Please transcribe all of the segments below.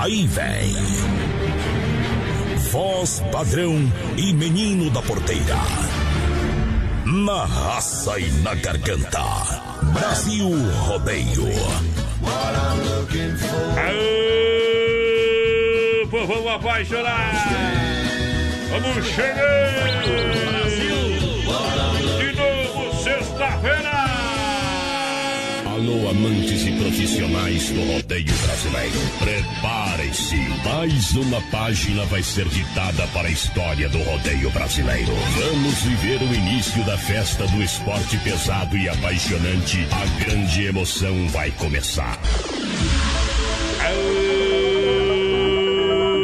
Aí vem. Voz padrão e menino da porteira. Na raça e na garganta. Brasil Rodeio. Aê, povo apaixonado. Vamos chegando. Alô, amantes e profissionais do rodeio brasileiro. Preparem-se. Mais uma página vai ser ditada para a história do rodeio brasileiro. Vamos viver o início da festa do esporte pesado e apaixonante. A grande emoção vai começar.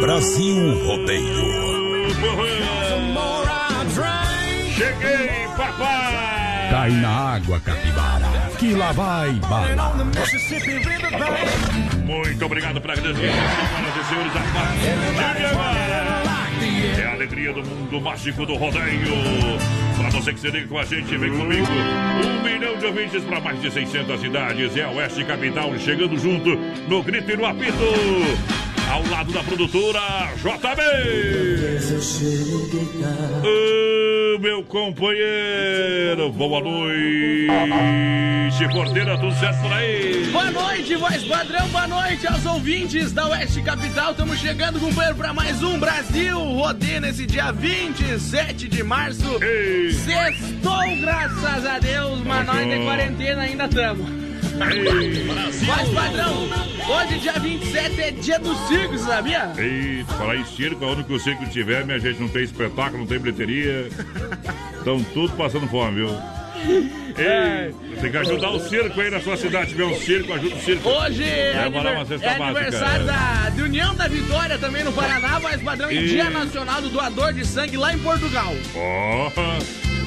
Brasil Rodeio. Cheguei, papai. Cai na água, capivara, que lá vai. Muito obrigado para a grande senhoras e senhores. A é a alegria do mundo mágico do rodeio. Para você que se liga com a gente, vem comigo. Um milhão de ouvintes para mais de 600 cidades. É a Oeste Capital chegando junto no grito e no apito. Ao lado da produtora JB. Ô, meu companheiro, boa noite. Porteira, tudo certo por aí? Boa noite, voz padrão, boa noite aos ouvintes da Oeste Capital. Estamos chegando, companheiro, para mais um Brasil Rodeio nesse dia 27 de março. Ei. Sextou, graças a Deus, mas nós de quarentena ainda estamos. Voz padrão, hoje, dia 27, é dia do circo, sabia? Eita, falar em circo, onde que o circo tiver, minha gente não tem espetáculo, não tem bilheteria. Estão tudo passando fome, viu? Ei, tem que ajudar o circo aí na sua cidade. Se tiver um circo, ajuda o circo. Hoje é, Leva lá aniver- uma cesta é aniversário da, União da Vitória também no Paraná, voz padrão, e E- Dia Nacional do Doador de Sangue lá em Portugal. Ó,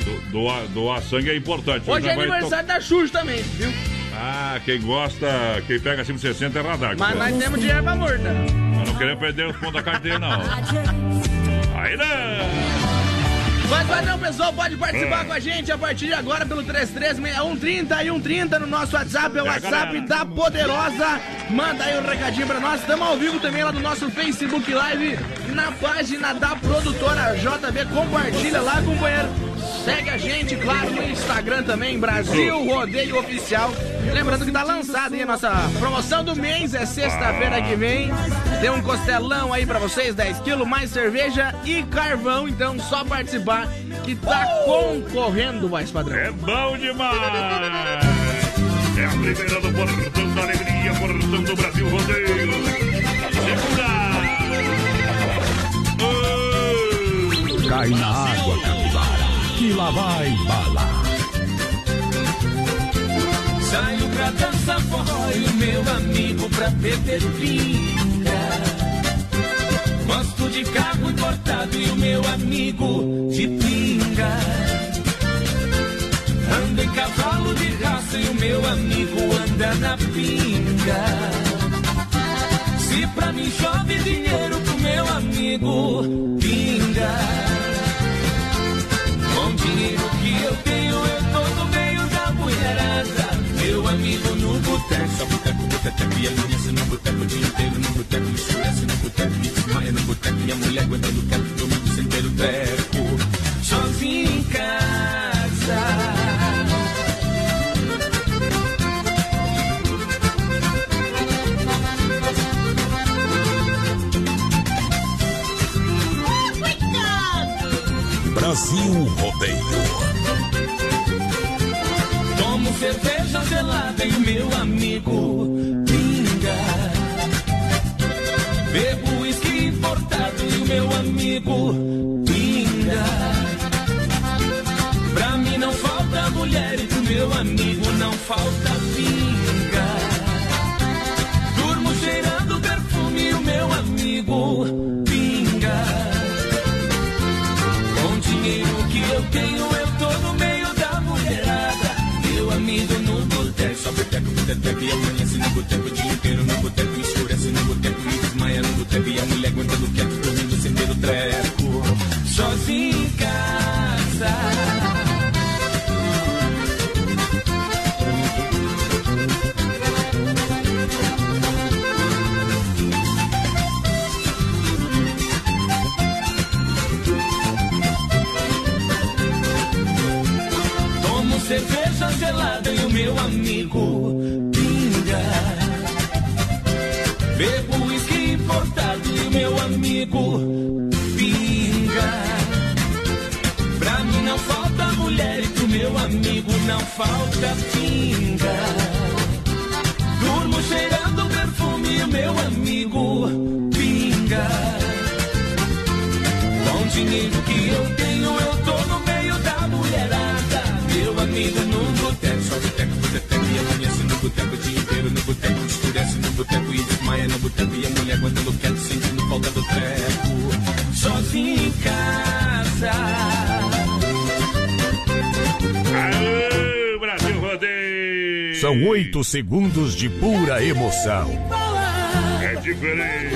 do- doar, doar sangue é importante. Hoje Já é aniversário da Xuxa também, viu? Ah, quem gosta, quem pega acima de 60 é radar. Mas nós temos dinheiro pra morta. Nós não queremos perder os pontos da carteira, não. Aí não! Mas, padrão, pessoal, pode participar É. com a gente a partir de agora pelo 336130 e 130 no nosso WhatsApp, é o WhatsApp da Poderosa. Manda aí um recadinho pra nós. Estamos ao vivo também lá no nosso Facebook Live, na página da produtora JB. Compartilha lá, companheiro. Segue a gente, claro, no Instagram também, Brasil Rodeio Oficial. Lembrando que tá lançada aí a nossa promoção do mês, é sexta-feira que vem. Tem um costelão aí pra vocês, 10 quilos, mais cerveja e carvão. Então, só participar que tá concorrendo, mais padrão. É bom demais! É a primeira do Portão da Alegria, Portão do Brasil Rodeio. Segura! Cai na água, capivara, que lá vai bala. Saio pra dançar forró e o meu amigo pra beber pinga. Gosto de carro importado e o meu amigo de pinga. Ando em cavalo de raça e o meu amigo anda na pinga. Se pra mim chove dinheiro pro meu amigo pinga eu tenho, eu tô no meio da mulherada. Meu amigo no boteco, só boteco, boteco, é e amanhece no boteco o dia inteiro, no boteco, escurece no boteco, me desmaia no boteco, minha mulher aguenta no canto, domingo sem ter o treco. Sozinho em casa. Brasil Rodeio. Cerveja gelada e meu amigo pinga. Bebo uísque importado e o meu amigo pinga. Pra mim não falta mulher e pro meu amigo não falta pinga. Durmo cheirando perfume e o meu amigo boteco, boteco, e amanhece no boteco o dia inteiro. No boteco escurece no boteco e desmaia no boteco. E a mulher aguentando quieto, dormindo sem ter o treco. Sozinho em casa. Falta pinga. Durmo cheirando perfume meu amigo pinga. Com o dinheiro que eu tenho, eu tô no meio da mulherada. Meu amigo no boteco, só boteco, boteco e amanhece no boteco o dia inteiro. No boteco escurece no boteco e desmaia no boteco. E a mulher aguentando quieto, sentindo falta do treco. Sozinho em casa. São oito segundos de pura emoção. É diferente.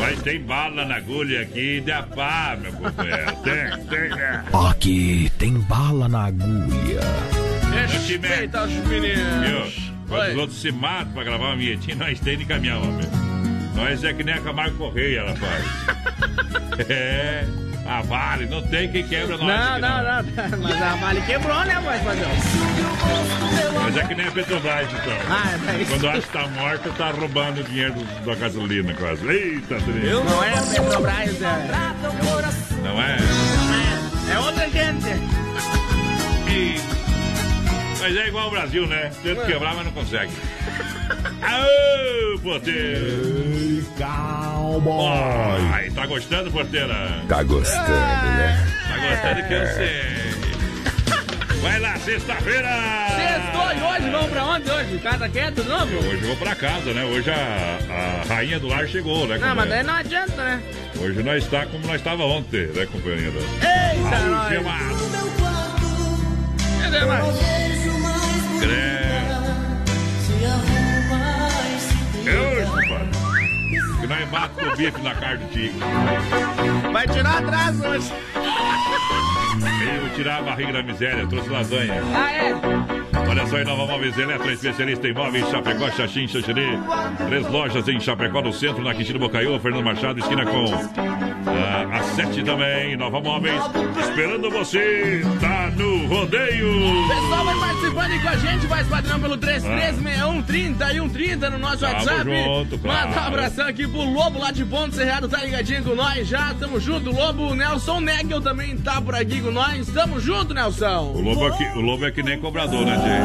Mas tem bala na agulha aqui de pá, meu companheiro. Tem, tem, né? Aqui tem bala na agulha. Respeita os meninos. Viu? Quando os outros se matam pra gravar uma vinhetinha, nós tem de caminhão, homem. Nós é que nem a Camargo Correia, rapaz. é. A Vale, não tem quem quebra nós. Não, aqui, não, não. Mas a Vale quebrou, né, padrão? Mas é que nem a Petrobras, então. Ah, é isso. Quando acha que tá morta, tá roubando o dinheiro da gasolina quase. Eita, triste. Não é a Petrobras, é. Não é? Não é. É outra gente. E- Mas é igual o Brasil, né? Tenta quebrar, mas não consegue. Aô, porteiro! Cowboy. Ai, tá gostando, porteira? Tá gostando, né? Tá gostando que eu sei. Vai lá, sexta-feira! Sextou e hoje, vamos pra onde hoje? Casa quieto de novo? Hoje eu vou pra casa, né? Hoje a, a rainha do lar chegou, né? Não, mas daí não adianta, né? Hoje nós está como nós estava ontem, né, companheira? Eita, Raul nós. Cadê mais? É hoje, compadre. Que nós matamos o bife na carne do tigre. Vai tirar atrás hoje. Eu vou tirar a barriga da miséria, trouxe lasanha. Ah, é? Olha só, Inova Móveis Eletro, especialista em móveis, Chapecó, Xaxim, Xaxerê. Três lojas em Chapecó, no centro, na Quintino Bocaiúva, Fernando Machado, esquina com ah, a sete também. Nova Móveis, esperando você, tá no rodeio. Pessoal, vai participando aí com a gente, vai padrão pelo 3361 30 e 130 no nosso Tamo WhatsApp. junto, claro. Manda um abração aqui pro Lobo lá de Ponto Cerrado, tá ligadinho com nós já. Tamo junto, Lobo. O Nelson Negel também tá por aqui com nós. Tamo junto, O Nelson. lobo, aqui, o lobo é que nem cobrador, né, gente?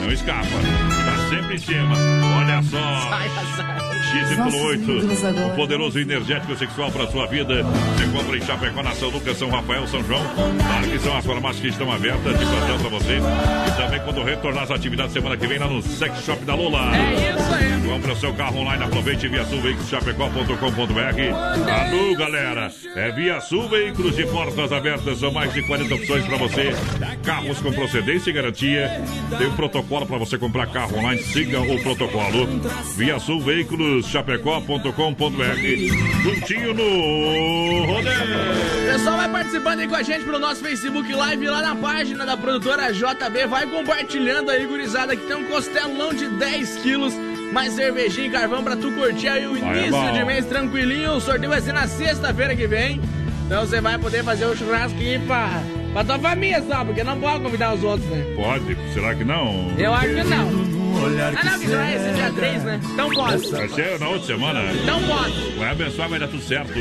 Não escapa. Tá sempre em cima. Olha só. sai, sai. X8, o poderoso energético sexual para sua vida. Você compra em Chapecó, na São Lucas, São Rafael, São João. Claro que são as farmácias que estão abertas de plantão para você. E também quando retornar as atividades semana que vem lá no Sex Shop da Lola. É isso aí. Compre o seu carro online, aproveite via sul veiculoschapecó.com.br. Alô, galera! É via sul veículos de portas abertas, são mais de 40 opções para você. Carros com procedência e garantia. Tem um protocolo para você comprar carro online, siga o protocolo. Via sul veículos chapecó.com.br. Juntinho no rodeio. Pessoal, vai participando aí com a gente pelo nosso Facebook Live lá na página da produtora JB. Vai compartilhando aí, gurizada, que tem um costelão de 10 quilos. Mais cervejinha e carvão pra tu curtir aí o Vai, é início bom. de mês tranquilinho. O sorteio vai ser na sexta-feira que vem. Então você vai poder fazer o churrasco aí pra, pra tua família só, porque não pode convidar os outros, né? Pode? Será que não? Eu acho que não. Ah, não, que já é esse dia 3, né? Então pode. Vai ser na outra semana. Então pode. Vai abençoar, vai dar tudo certo.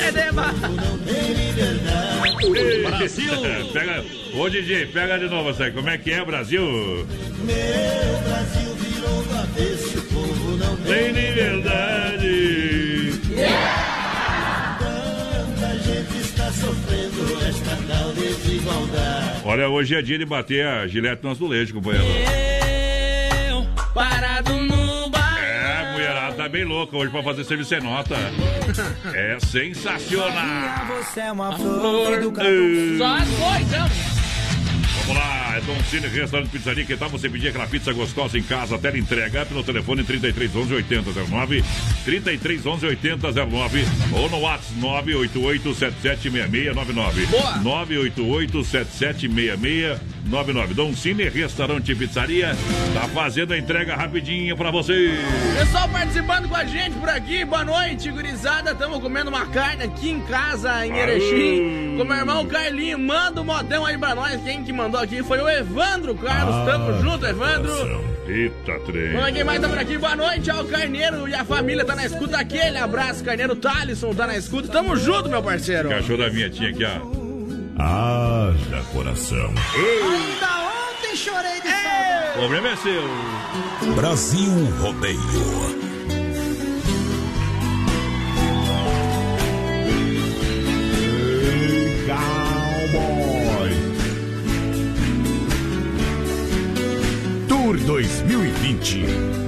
É deba. Brasil! pega, ô DJ, pega de novo essa aí. Como é que é, Brasil? Meu Brasil virou do avesso, o povo não Tem liberdade. Tal desigualdade. Olha, hoje é dia de bater a gilete no azulejo, companheiro. Eu parado no bar. É, a mulherada tá bem louca hoje pra fazer serviço sem nota. É sensacional. Você é uma flor do Só as coisas. Vamos lá, é Dom Cine Restaurante Pizzaria. Que tal você pedir aquela pizza gostosa em casa? Tela entrega pelo telefone 3311 8009, 3311 8009 ou no WhatsApp 988 776699. Boa. 988 776699. Dom Cine Restaurante Pizzaria tá fazendo a entrega rapidinho pra você. Pessoal participando com a gente por aqui, boa noite, gurizada. Estamos comendo uma carne aqui em casa, em Erechim, com meu irmão Carlinho. Manda um modão aí pra nós. Quem que mandou aqui foi o Evandro Carlos. Tamo junto, Evandro. Eita, trem. Vamos quem mais tá por aqui? Boa noite, ó, o Carneiro e a família tá na escuta. Aquele abraço, Carneiro Talisson tá na escuta. Tamo junto, meu parceiro. Cachorro da minha aqui, ó. Haja coração. Ainda ontem chorei de saudade. O problema é seu. Brasil Rodeio. Cowboy. Tour 2020.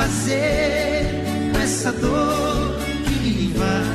Fazer essa dor que me invade?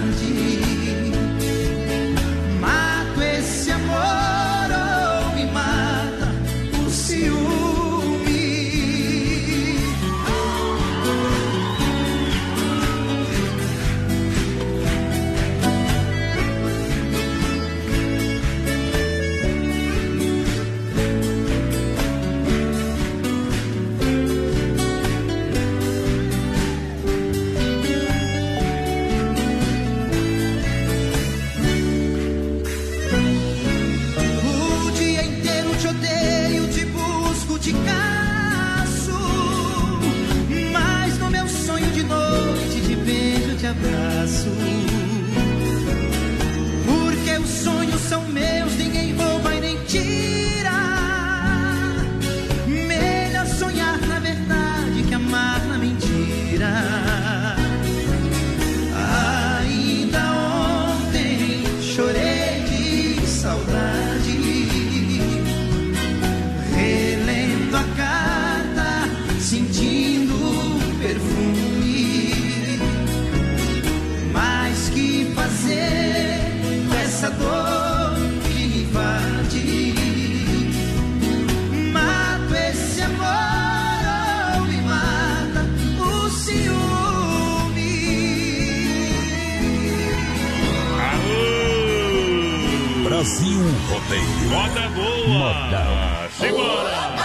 Rodeio. Moda boa! Modão. Simbora!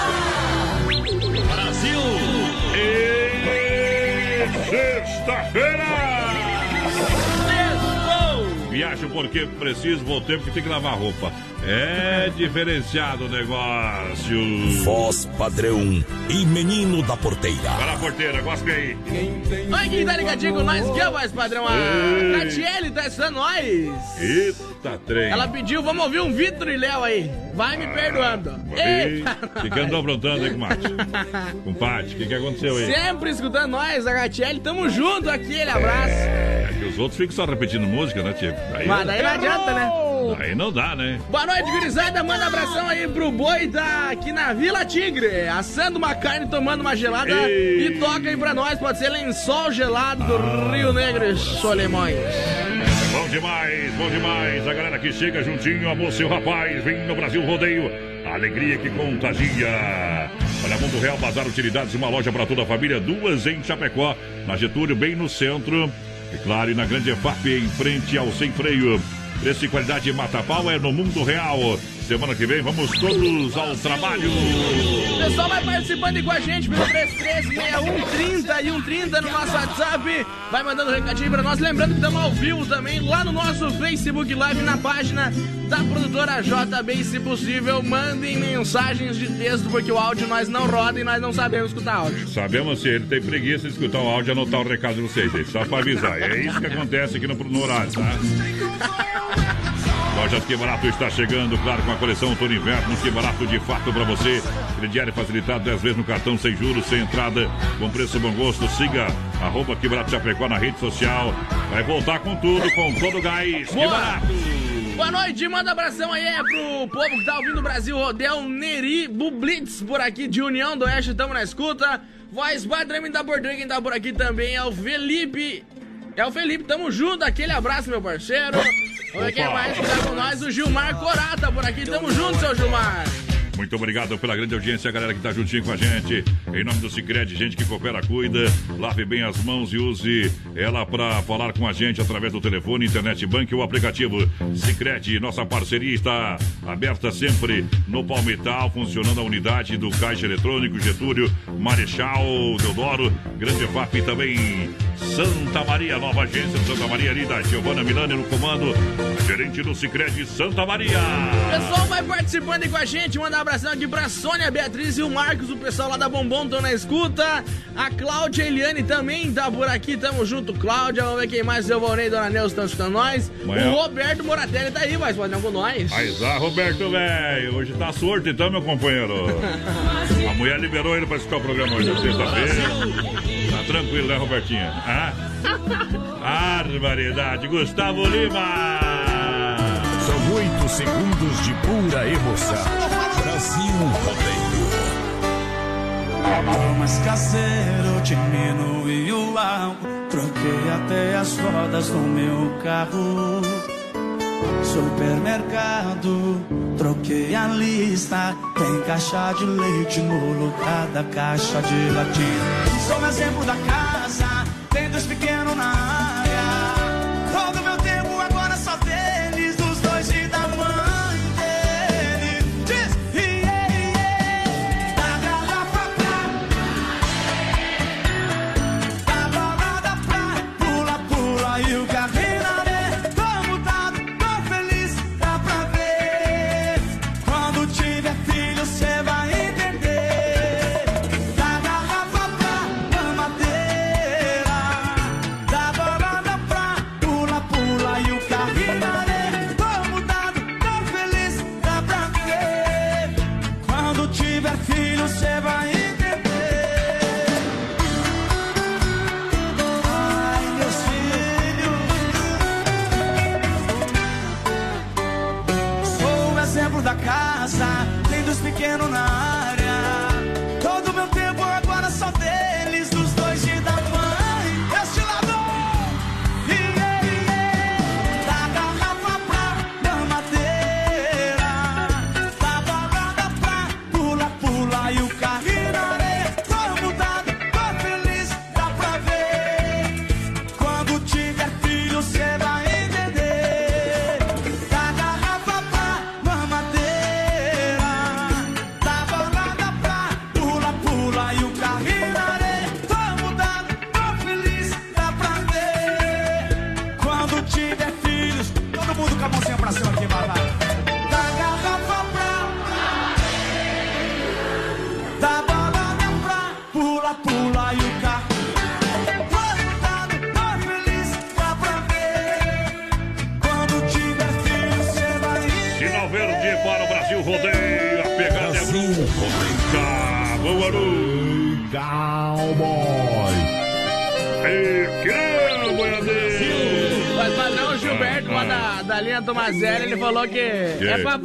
Brasil! E sexta-feira! Viajo porque preciso, voltei porque tem que lavar roupa. É diferenciado o negócio. Voz padrão e menino da porteira. Vai lá, porteira, gosta aí. Oi, quem tá ligadinho com nós? Que é o mais padrão? A. Catiele tá estudando nós. Eita, trem. Ela pediu, vamos ouvir um Vitor e Léo aí. Vai me perdoando. Ei, Eita, O que, que andou aprontando aí com o Mate? Com o Pati, o que, que aconteceu aí? Sempre escutando nós, a Catiele. Tamo junto, aquele abraço. É que os outros ficam só repetindo música, né, Tico? Aí, Mas daí não adianta, né? Aí não dá, né? Boa noite, gurizada. Manda abração aí pro boi da aqui na Vila Tigre, assando uma carne, tomando uma gelada Ei. e toca aí pra nós. Pode ser lençol gelado do Rio Negro e Solimões. Bom demais, bom demais. A galera que chega juntinho, a moça e o rapaz, vem no Brasil Rodeio. A alegria que contagia. Olha, Mundo Real, Bazar Utilidades, uma loja para toda a família, duas em Chapecó, na Getúlio, bem no centro. E claro, e na Grande EFAP, em frente ao Sem Freio. Preço e qualidade mata pau é no Mundo Real. Semana que vem vamos todos ao trabalho. O pessoal vai participando aí com a gente pelo 336130 e 130 no nosso WhatsApp. Vai mandando um recadinho pra nós. Lembrando que estamos ao vivo também lá no nosso Facebook Live, na página da produtora JB. E se possível, mandem mensagens de texto, porque o áudio nós não roda e nós não sabemos escutar áudio. Sabemos se ele tem preguiça de escutar o áudio e anotar o recado de vocês aí, só para avisar. É isso que acontece aqui no, no horário, tá? Lojas Que Barato está chegando, claro, com a coleção Outono Inverno. Que Barato de fato para você. Crediário facilitado 10 vezes no cartão, sem juros, sem entrada, com preço bom gosto. Siga arroba Que Barato Chapecó na rede social. Vai voltar com tudo, com todo o gás. Que. Barato! Boa noite, manda abração aí é pro povo que tá ouvindo o Brasil Rodel Neri Bublitz por aqui de União do Oeste, tamo na escuta. Voz padrão da Bordão, quem tá por aqui também é o Felipe. É o Felipe, tamo junto, aquele abraço, meu parceiro. Vamos ver quem mais que tá com nós, o Gilmar Corata por aqui, tamo junto, seu Gilmar. Muito obrigado pela grande audiência, a galera que tá juntinho com a gente. Em nome do Cicred, gente que coopera, cuida. Lave bem as mãos e use ela para falar com a gente através do telefone, internet bank ou aplicativo. Cicred, nossa parceria está aberta sempre no Palmital, funcionando a unidade do Caixa Eletrônico Getúlio, Marechal Deodoro, Grande FAP e também Santa Maria, nova agência de Santa Maria ali da Giovana Milani no comando, gerente do Cicred Santa Maria. O pessoal vai participando aí com a gente. Manda um abração aqui pra Sônia, Beatriz e o Marcos. O pessoal lá da Bombom estão na escuta. A Cláudia e a Eliane também tá por aqui. Tamo junto, Cláudia. Vamos ver quem mais. Seu Valnei e Dona Neuza estão escutando nós. Amanhã- O Roberto Moratelli tá aí, mas pode não com nós. Mas ah, Roberto, velho, hoje tá sorte então, meu companheiro. A mulher liberou ele pra escutar o programa hoje, sexta-feira. Tá tranquilo, né, Robertinha? Ah? Barbaridade. Gustavo Lima. São oito segundos de pura emoção. Brasil Rodeio. mais caseiro, diminui o álcool. Troquei até as rodas do meu carro. Supermercado, troquei a lista. Tem caixa de leite no lugar da caixa de latim. Sou exemplo da casa,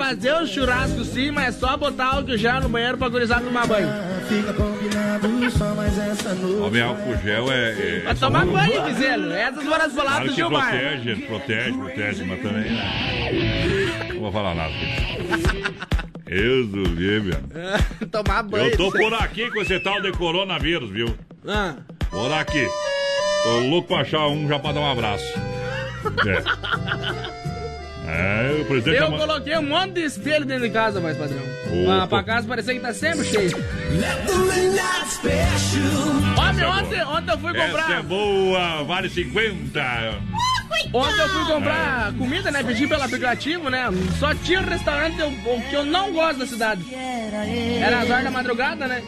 fazer o churrasco sim, mas é só botar álcool gel no banheiro pra gurizar tomar banho. Fica combinado só mais essa noite. Homem, álcool gel é. é Pra tomar banho, dizendo. Essas foram as palavras Claro do Gilmar. protege, protege, protege, mas também. né? Não vou falar nada. Eu duvido, meu. tomar banho. Eu tô por aqui com esse tal de coronavírus, viu? Ah, Por aqui. Tô louco pra achar um já pra dar um abraço. É. O presidente eu da- coloquei um monte de espelho dentro de casa, mais padrão. Opa. Pra, pra casa parecer que tá sempre cheio. Homem, é ontem, ontem eu fui Essa é comprar. boa, vale 50. Ontem eu fui comprar comida, né? Pedi pelo aplicativo, né? Só tinha um restaurante que eu não gosto da cidade. Era as horas da madrugada, né?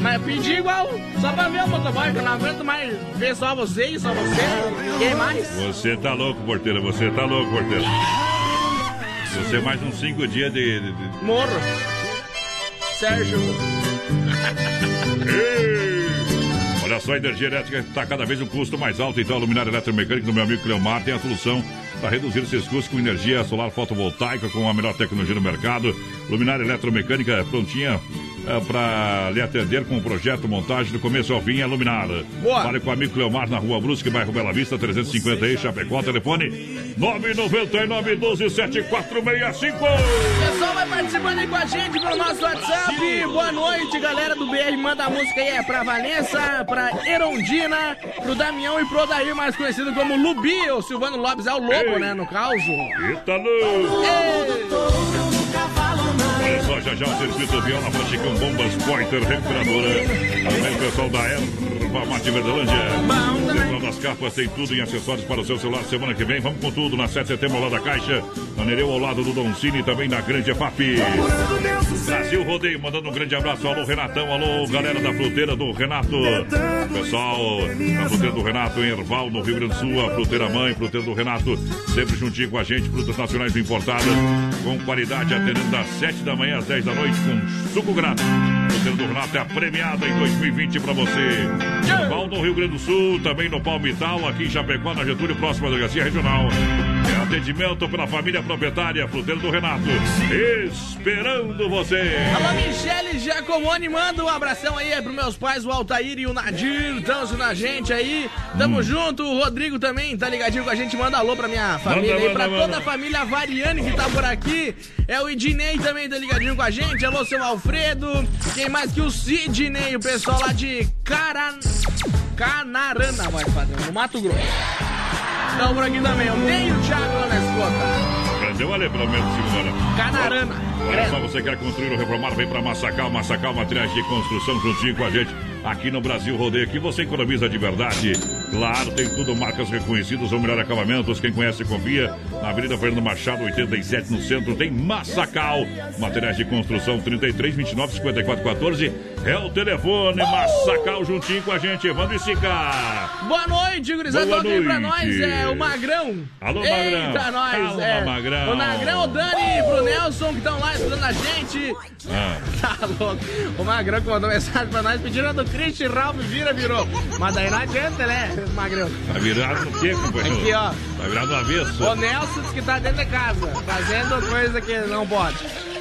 Mas pedi igual, só pra ver o motoboy, que eu não aguento mais ver só você e só você. Quem mais? Você tá louco, porteira, você tá louco, porteira. Você mais uns cinco dias de- de- de, Morro. Sérgio. Olha só, a energia elétrica está cada vez um custo mais alto, então a luminária eletromecânica do meu amigo Cleomar tem a solução para reduzir esses custos com energia solar fotovoltaica com a melhor tecnologia no mercado. Luminária eletromecânica prontinha para lhe atender com o projeto montagem do começo ao fim, é Luminar. Boa. Fale com o amigo Cleomar na Rua Brusque, bairro Bela Vista, 350 aí, Chapecó, telefone 999 12 7465. Pessoal, vai participando aí com a gente pelo nosso WhatsApp. Boa noite, galera do BR. Manda a música aí, é pra Vanessa, pra Erondina, pro Damião e pro Odair, mais conhecido como Lubi. O Silvano Lopes é o lobo, Ei. né, no caso. Eita. Olha só, já já o circuito viola praticam bombas Pointer recuperadora. Também o pessoal da Erva Mate Verdelândia. Central das Capas tem tudo em acessórios para o seu celular. Semana que vem, vamos com tudo na 7 de setembro, lá da Caixa. Na Nereu, ao lado do Don Cine, também na Grande EFAP. Brasil Rodeio, mandando um grande abraço. Alô, Renatão. Alô, galera da fruteira do Renato. Pessoal da fruteira do Renato em Erval, no Rio Grande do Sul. A fruteira mãe, fruteira do Renato, sempre juntinho com a gente. Frutas nacionais importadas, com qualidade, atendendo das 7 da manhã às 10 da noite, com suco grátis. Fruteira do Renato é a premiada em 2020 para você. Erval, no Rio Grande do Sul, também no Palmital, aqui em Chapecó, na Getúlio, próxima Delegacia Regional. É atendimento pela família proprietária, fruteira do Renato. Esperando você. Alô, Michele Giacomoni, manda um abração aí pros meus pais, o Altair e o Nadir, estão assistindo a gente aí. Tamo junto, o Rodrigo também tá ligadinho com a gente, manda alô pra minha família aí, manda, pra manda. toda a família Variane que tá por aqui. É o Ednei também tá ligadinho com a gente, alô, seu Alfredo. Quem mais que o Sidney, o pessoal lá de Caran... Canarana, vai padrão, no Mato Grosso. Estão por aqui também, o Ney e o Thiago lá na escuta. Prendeu ali pelo menos segunda. Canarana. Olha só, você quer construir ou reformar, vem para Massacal, Massacal Materiais de Construção juntinho com a gente. Aqui no Brasil Rodeio, aqui você economiza de verdade. Claro, tem tudo, marcas reconhecidas, ou melhor acabamentos. Quem conhece, confia. Na Avenida Fernando Machado, 87, no centro, tem Massacal. Materiais de construção, 33, 29, 54, 14. É o telefone, Massacal juntinho com a gente. Evandro e Sica. Boa noite, gurizada. Boa Toca aí pra nós, é o Magrão. Alô, Eita, Magrão. nós. Calma, é. Magrão. O Magrão, o Dani e pro Nelson que estão lá estudando a gente. Ah, Tá louco. O Magrão que mandou mensagem pra nós pedindo a do Christian Ralph vira, virou. Mas daí não adianta, né, Magrão? tá virado no quê, companheiro? Aqui, ó. Tá virado no avesso. O Nelson diz que tá dentro de casa, fazendo coisa que não pode.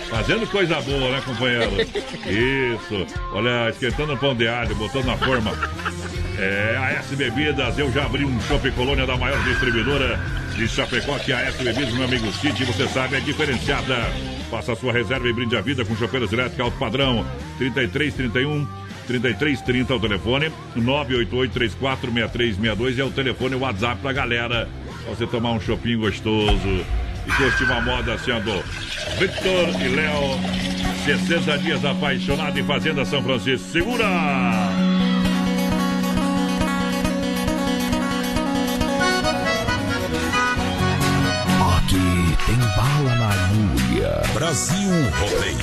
Fazendo coisa boa, né, companheiro? Isso. Olha, esquentando o pão de alho, botando na forma. É, a S Bebidas, eu já abri um Shopping Colônia da maior distribuidora de Chapecó, que é a S Bebidas, meu amigo Cid, você sabe, é diferenciada. Faça a sua reserva e brinde a vida com chopeiras elétricas alto padrão. 33, 31, 33, 30 é o telefone. 988 34 6362 é o telefone, o WhatsApp pra galera. Pra você tomar um shopping gostoso. E curtir uma moda assim, ó, do Victor e Léo. 60 dias apaixonado em Fazenda São Francisco. Segura! Aqui tem bala na agulha. Brasil Rodeio.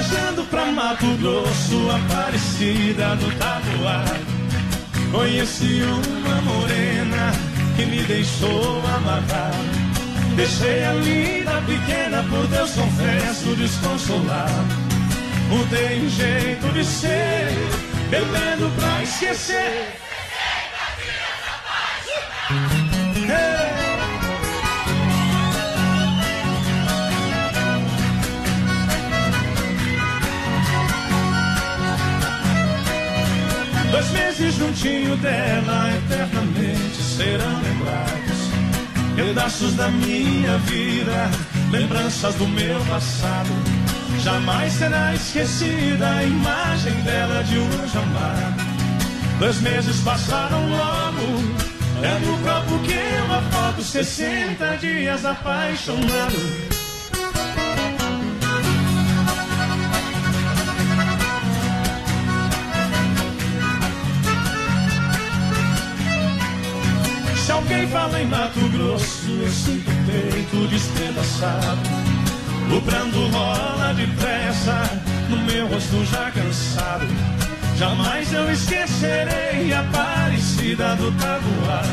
Viajando pra Mato Grosso, Aparecida do Taboar. Conheci uma morena que me deixou amarrar. Deixei a linda pequena, por Deus confesso, desconsolado. Mudei o jeito de ser, bebendo pra esquecer. Dois juntinho dela, eternamente serão lembrados. Pedaços da minha vida, lembranças do meu passado. Jamais será esquecida a imagem dela de um amado. Dois meses passaram logo, é no copo que uma foto, 60 dias apaixonado. Alguém fala em Mato Grosso, eu sinto o peito despedaçado. O pranto rola depressa, no meu rosto já cansado. Jamais eu esquecerei a parecida do tabuar.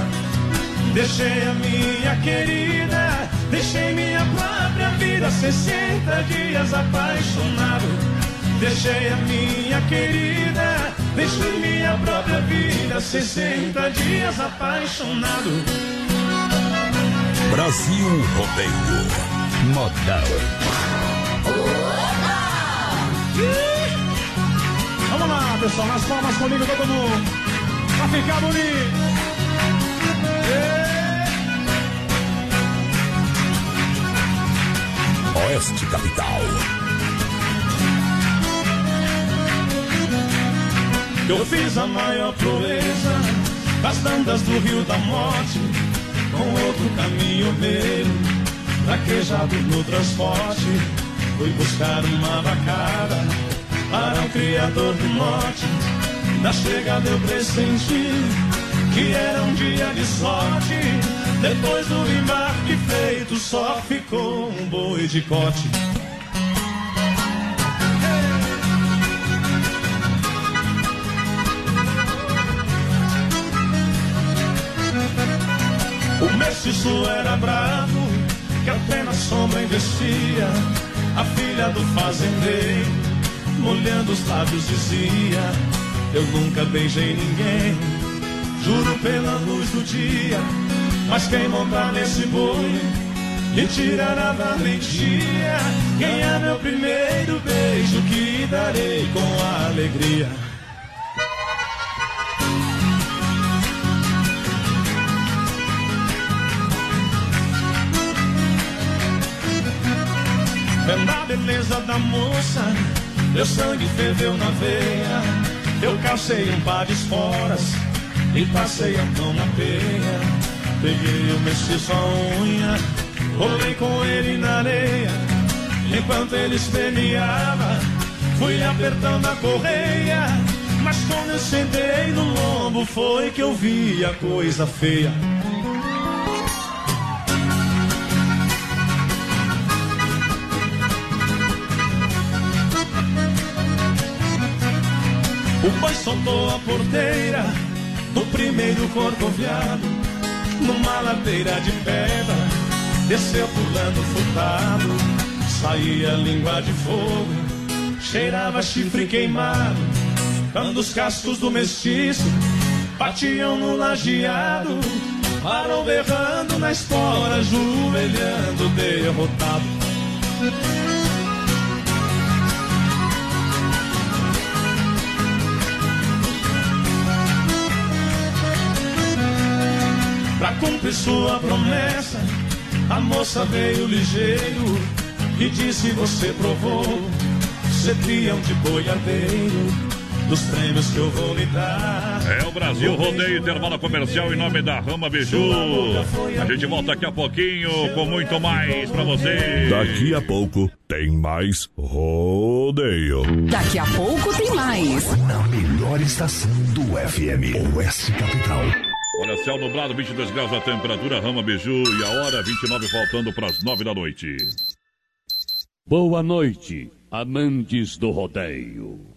Deixei a minha querida, deixei minha própria vida, 60 dias apaixonado. Deixei a minha querida, deixei minha própria vida, 60 dias apaixonado. Brasil Rodeio. Modal. Vamos lá, pessoal, nas palmas comigo todo mundo. Pra ficar bonito. Oeste Capital. Eu fiz a maior proeza das bandas do Rio da Morte, com outro caminho meu, traquejado no transporte. Fui buscar uma vacada para o Criador do Norte. Na chegada eu pressenti que era um dia de sorte. Depois do embarque feito, só ficou um boi de corte. O mestiço era bravo, que apenas sombra investia. A filha do fazendeiro, molhando os lábios, dizia: Eu nunca beijei ninguém, juro pela luz do dia. Mas quem montar nesse boi me tirará da valentia. Quem é meu primeiro beijo que darei com alegria. Vendo a beleza da moça, meu sangue ferveu na veia. Eu calcei um par de esporas e passei a mão na peia. Peguei o mestiço a unha, rolei com ele na areia. Enquanto ele esperneava, fui apertando a correia. Mas quando eu sentei no lombo, foi que eu vi a coisa feia. O boi soltou a porteira no primeiro corcoviado, numa ladeira de pedra, desceu pulando furtado, saía língua de fogo, cheirava chifre queimado, quando os cascos do mestiço batiam no lajeado, parou berrando na espora, ajoelhando derrotado. Pra cumprir sua promessa, a moça veio ligeiro e disse: Você provou ser peão de boiadeiro dos prêmios que eu vou lhe dar. É o Brasil Rodeio Intervalo Comercial em nome da Rama Biju. A gente volta daqui a pouquinho com muito mais pra você. Daqui a pouco tem mais rodeio. Daqui a pouco tem mais. Na melhor estação do FM, Oeste Capital. Olha, céu nublado, 22 graus a temperatura, Rama Biju e a hora 29 faltando para as 9 da noite. Boa noite, amantes do rodeio.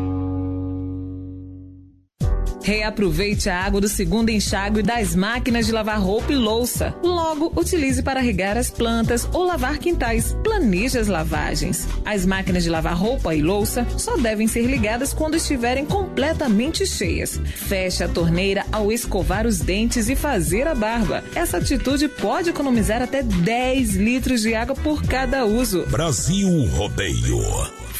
Reaproveite a água do segundo enxágue das máquinas de lavar roupa e louça. Logo, utilize para regar as plantas ou lavar quintais. Planeje as lavagens. As máquinas de lavar roupa e louça só devem ser ligadas quando estiverem completamente cheias. Feche a torneira ao escovar os dentes e fazer a barba. Essa atitude pode economizar até 10 litros de água por cada uso. Brasil Rodeio.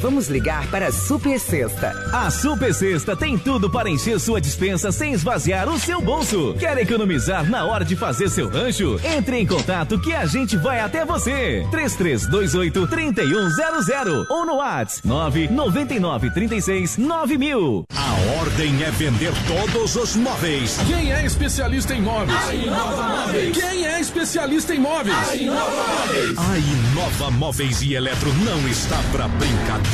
Vamos ligar para a Super Sexta. A Super Sexta tem tudo para encher sua dispensa sem esvaziar o seu bolso. Quer economizar na hora de fazer seu rancho? Entre em contato que a gente vai até você. 3328 3100 ou no WhatsApp 999 36 9000. A ordem é vender todos os móveis. Quem é especialista em móveis? A Inova Móveis. Quem é especialista em móveis? A Inova Móveis. A Inova Móveis e Eletro não está para brincadeira.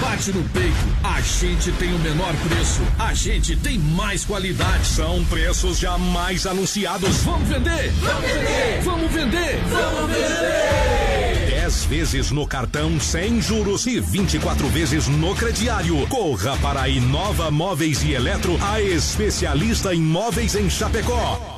Bate no peito, a gente tem o menor preço, a gente tem mais qualidade. São preços jamais anunciados. Vamos vender! Vamos vender! Vamos vender! Vamos vender! 10 vezes no cartão sem juros e 24 vezes no crediário. Corra para a Inova Móveis e Eletro, a especialista em móveis em Chapecó.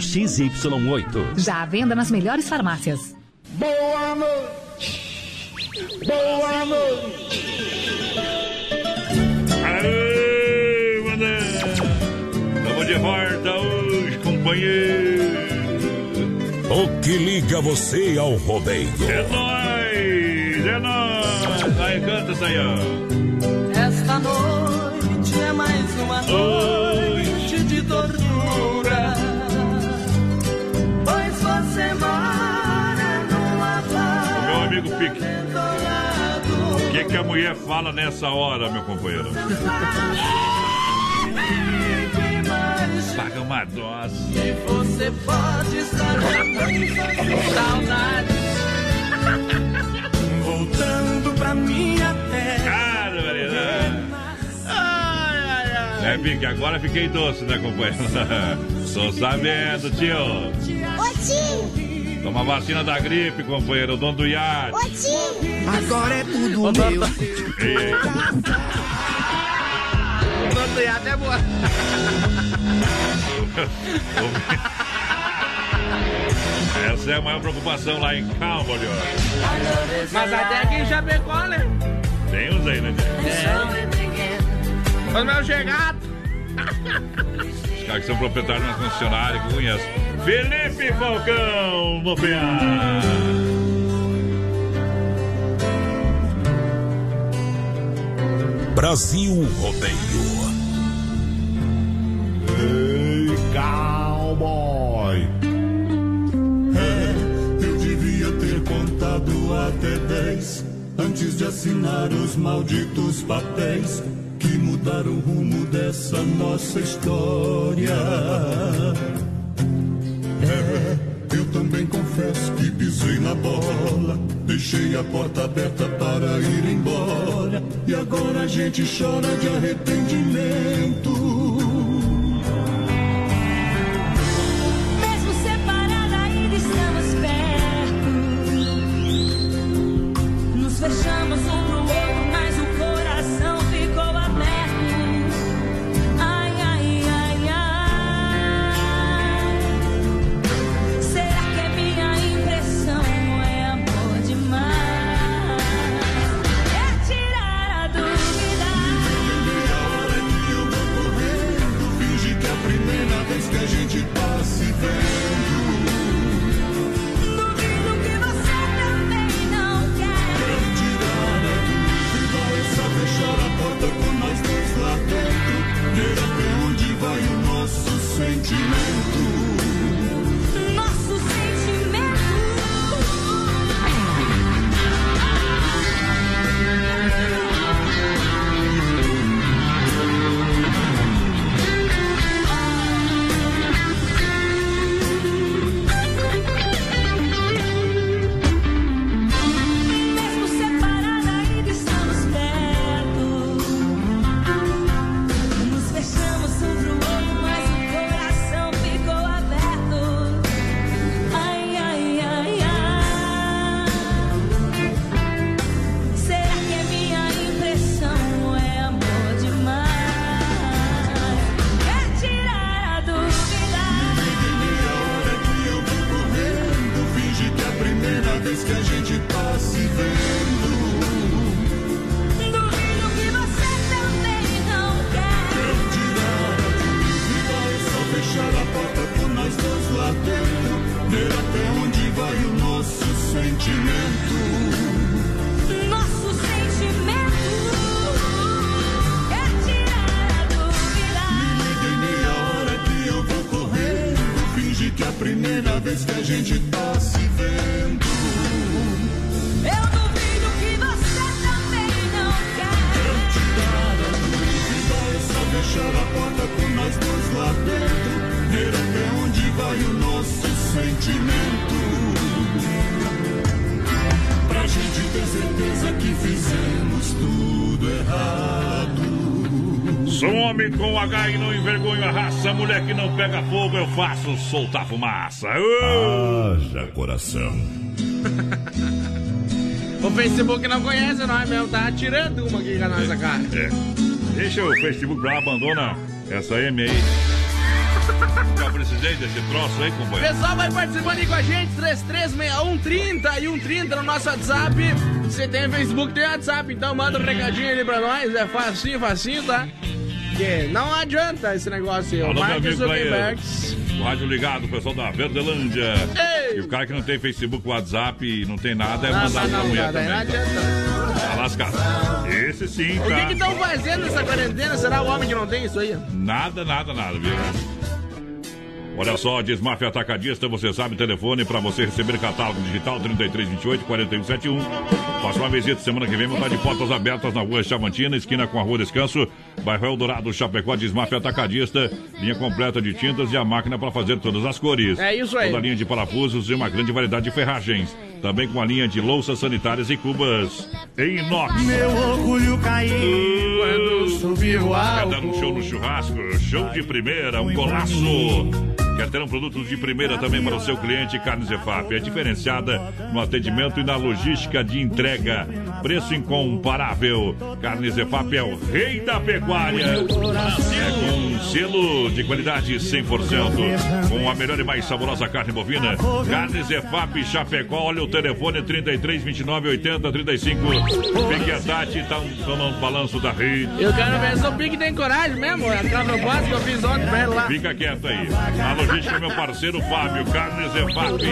XY8. Já à venda nas melhores farmácias. Boa noite! Boa noite! Aê, mané! Estamos de volta hoje, companheiro! O que liga você ao rodeio? É nóis! É nóis! Aí, canta ó. Esta noite é mais uma noite Meu amigo Pique. O que, que a mulher fala nessa hora, meu companheiro? Paga uma dose. E você pode estar com saudades. Voltando pra minha É, Pique, agora fiquei doce, né, companheiro? Tô sabendo, tio. Ô tio! Toma vacina da gripe, companheiro, o dono do iate. Ô tio! Agora é tudo Ô, meu. O dono do iate é boa. Essa é a maior preocupação lá em Camboriú. Mas até aqui em Chapecó, né? Tem uns aí, né? Mas meu chegado! Os caras que são proprietários na concessionária, Cunhas. Felipe Falcão, no PA. Brasil Rodeio. Ei, cowboy! É, eu devia ter contado até dez antes de assinar os malditos papéis que mudaram o rumo dessa nossa história. É, eu também confesso que pisei na bola, deixei a porta aberta para ir embora. E agora a gente chora de arrependimento. Com H e não envergonho a raça. Mulher que não pega fogo, eu faço soltar fumaça. Uh! Haja coração. O Facebook não conhece nós mesmo, tá tirando uma aqui com a nossa cara. É. Deixa o Facebook pra lá, abandona essa M aí. Já precisei desse troço aí, companheiro. Pessoal, vai participando aí com a gente, 336130 e 130 no nosso WhatsApp. Você tem Facebook, tem WhatsApp, então manda um recadinho ali pra nós, é facinho, facinho, tá? Que não adianta esse negócio Alô, meu amigo Zuckerberg. o rádio ligado, o pessoal da Verdelândia. E o cara que não tem Facebook, WhatsApp e não tem nada, é mandado pra mulher cara, aí não também. adianta. Tá lascado. Esse sim, O que estão fazendo nessa quarentena? Será o homem que não tem isso aí? Nada, nada, nada, viu? Olha só, Desmafia Atacadista, você sabe, telefone para você receber catálogo digital 3328 4171. Faça uma visita semana que vem, vamos estar de portas abertas na rua Chavantina, esquina com a rua Descanso, bairro Eldorado, Chapecó, Desmafia Atacadista, linha completa de tintas e a máquina para fazer todas as cores. É isso aí. Toda a linha de parafusos e uma grande variedade de ferragens. Também com a linha de louças sanitárias e cubas em inox. Meu orgulho caiu quando subiu o Quer dar um show no churrasco? Show de primeira, um golaço. Quer ter um produto de primeira também para o seu cliente? Carnes EFAP é diferenciada no atendimento e na logística de entrega. Preço incomparável. Carnes EFAP é o rei da pecuária. É com selo de qualidade 100%. Com a melhor e mais saborosa carne bovina. Carnes EFAP Chapecó. Olha o telefone 33 29 80 35. Pegue a Tati, tá um, no balanço da rede. Eu quero ver se o Pique tem coragem mesmo. Aquela proposta que eu fiz ontem pra ele lá. Fica quieto aí. A logística, meu parceiro Fábio, Carnes EFAP.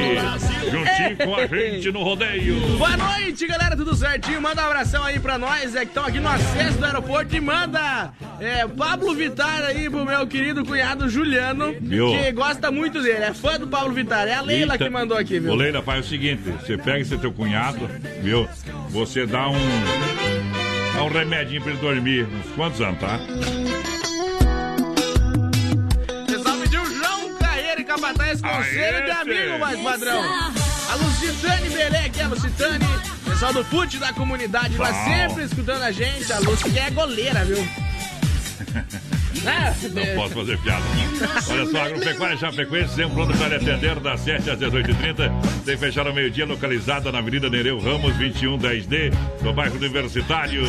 Juntinho com a gente no rodeio. Boa noite, galera, tudo certinho? Manda um abração aí pra nós, é que estão aqui no acesso do aeroporto e manda é, Pablo Vittar aí pro meu querido cunhado Juliano, Viu? que gosta muito dele, é fã do Pablo Vittar. É a Leila Eita. que mandou aqui, viu? Ô, Leila, faz o seguinte: você pega esse teu cunhado, viu? Você dá um. Dá um remedinho pra ele dormir. Uns quantos anos, tá? Capataz, conselho de amigo, mais padrão. A Lucitane Belé aqui, a Lucitane, pessoal do FUT da comunidade lá sempre escutando a gente. A Lucy que é goleira, viu? Não posso fazer piada. Olha só, Agropecuária Chapecoense, sempre pronto para atender das 7 às 18h30. Sem fechar ao meio-dia, localizada na Avenida Nereu Ramos, 2110D, no bairro Universitário.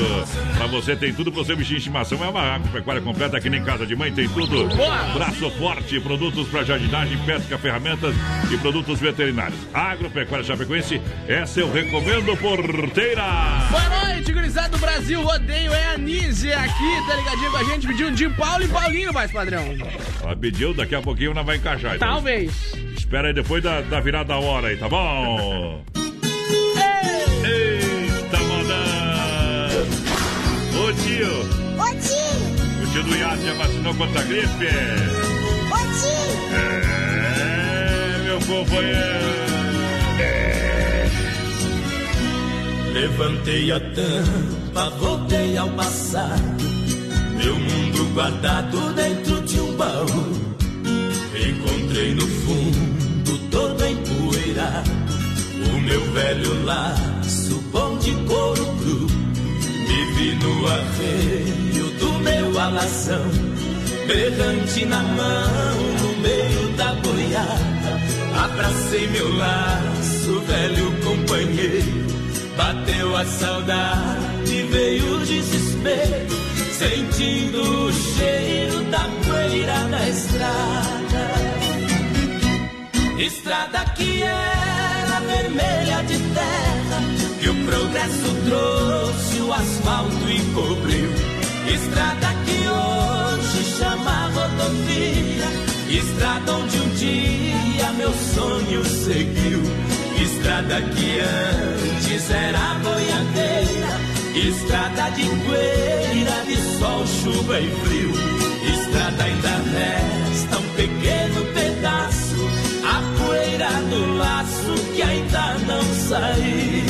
Pra você tem tudo pro seu bichinho de estimação. É uma agropecuária completa, aqui nem casa de mãe, tem tudo. Braço forte, produtos para jardinagem, pesca, ferramentas e produtos veterinários. Agropecuária Chapecoense, essa eu recomendo, porteira. Boa noite, gurizada do Brasil. Rodeio é a Nízia aqui, tá ligadinho com a gente? Pediu de Paulo e Paulinho, mais padrão. Ela pediu, daqui a pouquinho não vai encaixar. então. Talvez. Espera aí depois da, da virada da hora aí, tá bom? Eita, moda! Ô tio! Ô tio! O tio do Iate já vacinou contra a gripe? Ô tio! É, meu companheiro! Levantei a tampa, voltei ao passado. Meu mundo guardado dentro de um baú. Encontrei no fundo todo empoeirado. O meu velho laço bom de couro cru. Me vi no arreio do meu alazão. Berrante na mão, no meio da boiada. Abracei meu laço, velho companheiro. Bateu a saudade, veio o desespero, sentindo o cheiro da poeira da estrada. Estrada que era vermelha de terra, que o progresso trouxe, o asfalto encobriu. Estrada que hoje chama rodovia, estrada onde um dia meu sonho seguiu. Estrada que antes era boiadeira, estrada de poeira, de sol, chuva e frio. Estrada ainda resta um pequeno pedaço, a poeira do laço que ainda não saiu.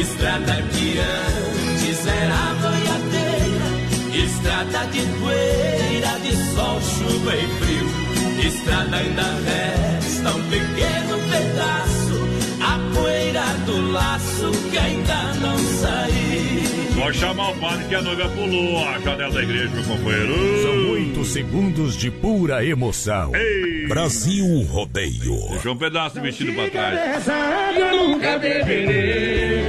Estrada que antes era boiadeira, estrada de poeira, de sol, chuva e frio. Estrada ainda resta um pequeno pedaço, do laço que ainda não saiu. Vou chamar o padre que a noiva pulou a janela da igreja, meu companheiro. São oito segundos de pura emoção. Brasil Rodeio. Deixou um pedaço do vestido pra trás. Eu nunca beberei,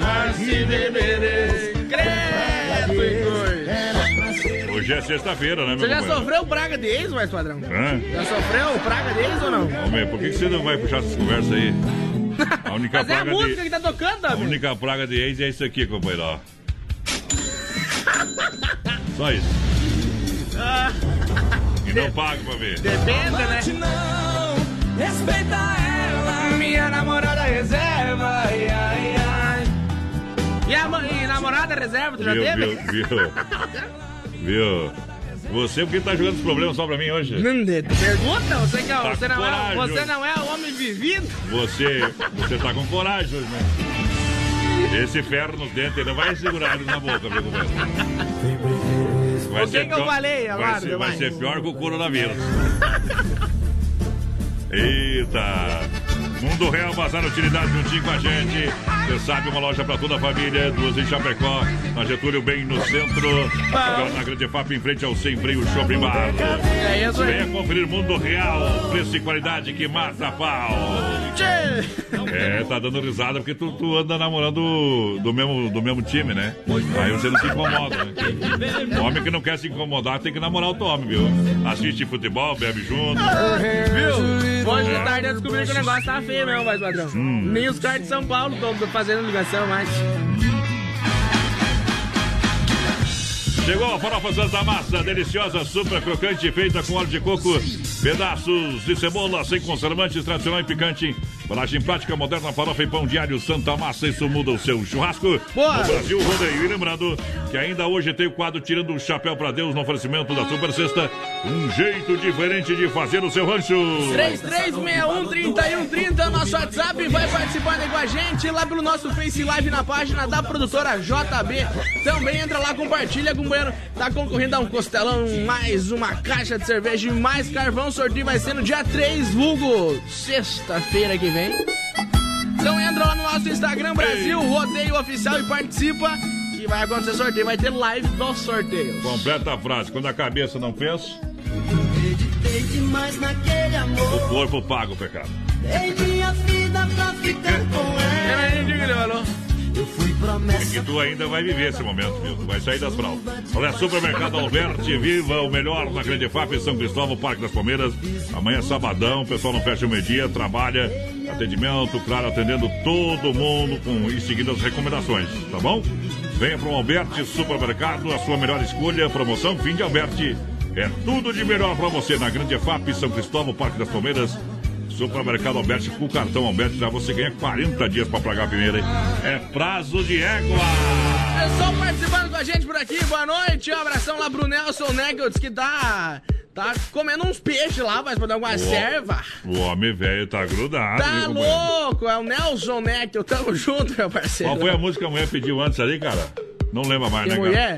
mas se beberei, credo e coisa. Hoje é sexta-feira, né, meu Você já companheiro? sofreu praga de ex, mais padrão? Hã? Já sofreu praga de ex ou não? Homem, por que, que você não vai puxar essas conversas aí? A única Mas é a praga música de... que tá tocando, A amigo. única praga de ex é isso aqui, companheiro, ó. Só isso. Ah, E não paga pra ver. depende, né? Não, respeita ela. Minha namorada reserva, ai, ai, ai. E a mãe, namorada reserva, tu já Viu, teve? viu, viu. Viu? Você porque tá jogando os problemas só pra mim hoje? Pergunta, você, que é, Tá você, não é, você não é o homem vivido? Você, você tá com coragem hoje, né? Esse ferro nos dentes, ele não vai segurar ele na boca, companheiro? Vai O que que eu falei agora, vai ser, vai ser pior que o coronavírus. Eita! Mundo Real Bazar Utilidade juntinho com a gente. Você sabe, uma loja pra toda a família. Duas em Chapecó, na Getúlio, bem no centro. Agora na Grande FAP, em frente ao Sem Freio Shopping Bar. É isso aí. Venha conferir Mundo Real. Preço e qualidade que mata a pau. É, tá dando risada porque tu, tu anda namorando do mesmo, do mesmo time, né? Aí você não se incomoda, né? Homem que não quer se incomodar tem que namorar outro homem, viu? Assiste futebol, bebe junto. Viu? Hoje de tarde eu descobri que o negócio tá feio mesmo, voz padrão. Hum. Nem os caras de São Paulo estão fazendo ligação mais. Chegou a farofa Santa Massa, deliciosa, super crocante, feita com óleo de coco, pedaços de cebola sem conservantes, tradicional e picante. Embalagem prática, moderna, farofa e pão diário Santa Massa, isso muda o seu churrasco. Boa. No Brasil Rodeio. E lembrando que ainda hoje tem o quadro Tirando o Chapéu pra Deus no oferecimento da Super Sexta. Um jeito diferente de fazer o seu rancho. 3361-3130 é o nosso WhatsApp, vai participando com a gente lá pelo nosso Face Live na página da produtora JB. Também entra lá, compartilha com o banheiro. Tá concorrendo a um costelão, mais uma caixa de cerveja e mais carvão. Sorteio vai ser no dia 3, vulgo, sexta-feira que vem. Então entra lá no nosso Instagram Brasil, rodeio oficial e participa. Que vai acontecer sorteio, vai ter live dos sorteios. Completa a frase. Quando a cabeça não amor. o corpo paga o pecado. Dei minha vida pra ficar com ela. É que tu ainda vai viver esse momento, viu? Tu vai sair das fraldas. Olha, Supermercado Alberti, viva o melhor na Grande FAP, São Cristóvão, Parque das Palmeiras. Amanhã é sabadão, o pessoal não fecha o meio-dia, trabalha, atendimento, claro, atendendo todo mundo com, e seguindo as recomendações, tá bom? Venha para o Alberti Supermercado, a sua melhor escolha, promoção fim de Alberti. É tudo de melhor para você na Grande FAP, São Cristóvão, Parque das Palmeiras. Supermercado Alberti com o cartão Alberti, já você ganha 40 dias para pagar a primeira, hein? É prazo de égua! Pessoal participando com a gente por aqui, boa noite. Um abração lá pro Nelson Neggles que tá. Tá comendo uns peixes lá, mas pra dar alguma serva. O homem velho tá grudado. Tá louco, é o Nelson Neggles. Tamo junto, meu parceiro. Qual foi a música que a mulher pediu antes ali, cara? Não lembra mais, Que né, mulher?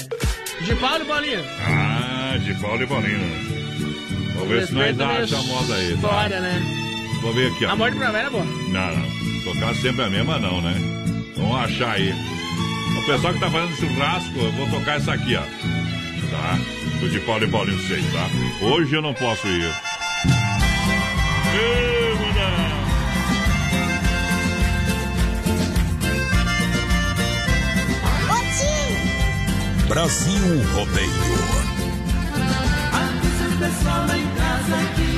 De Paulo e Paulinho. cara? Ah, de Paulo e Paulino. Vamos ver se nós achamos a moda aí. tá? História, né? Vou ver aqui, ó. Amor de primavera, pô. Não, não. Tocar sempre a mesma, não, né? Vamos achar aí. O pessoal que tá fazendo churrasco, eu vou tocar essa aqui, ó. Tá? Do de Paulo e Paulinho 6, tá? Hoje eu não posso ir. Brasil Rodeio. Avisa o pessoal lá em casa que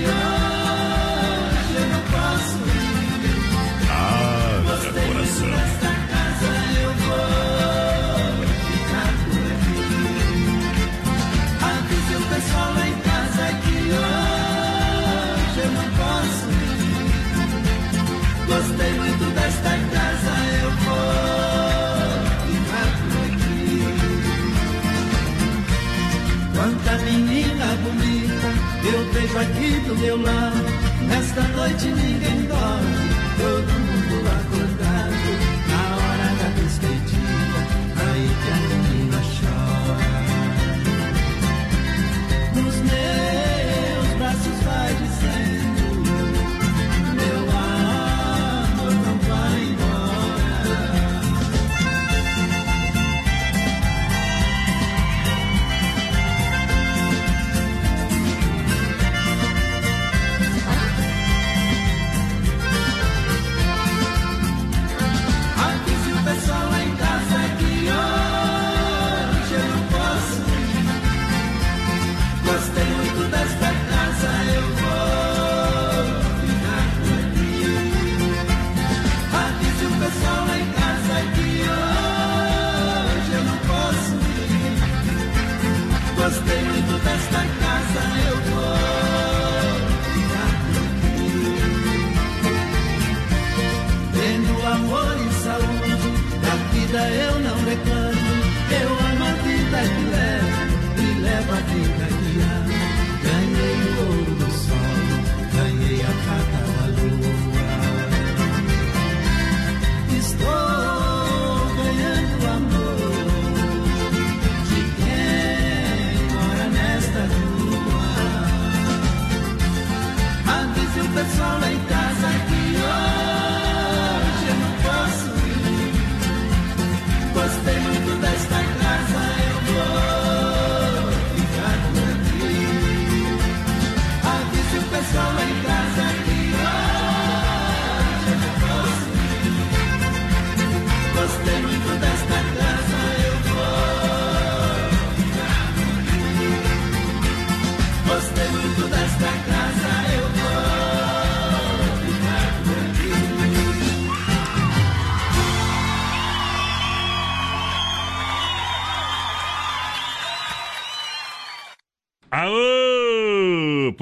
aqui do meu lado. Nesta noite ninguém dorme, todo mundo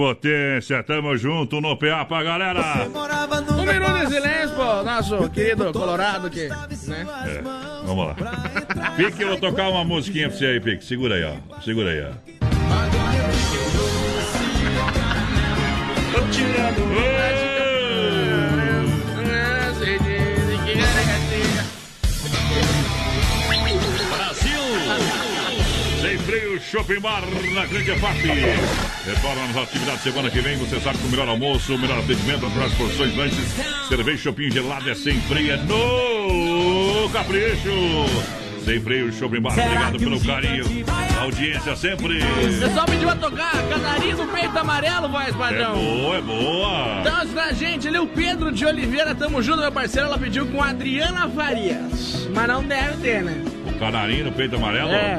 potência, tamo junto no PA pra galera. Um minuto de silêncio, pô, nosso querido Colorado que, né? É, vamos lá. Pique, eu vou tocar uma musiquinha pra você aí, Pique. Segura aí, ó. Segura aí, ó. Tô tirando Shopping Bar na Grande FAP. Retorna nas atividades semana que vem. Você sabe que o melhor almoço, o melhor atendimento, as melhores porções, lanches, cerveja, shopping gelado é sem freio, é no Capricho. Sem freio, Shopping Bar. Obrigado pelo carinho. Audiência sempre. O pessoal pediu a tocar Canarinho no peito amarelo, voz É padrão. boa, é boa. Então, pra gente ali, o Pedro de Oliveira, tamo junto, meu parceiro. Ela pediu com a Adriana Farias. Mas não deve ter, né? O canarinho no peito amarelo? É.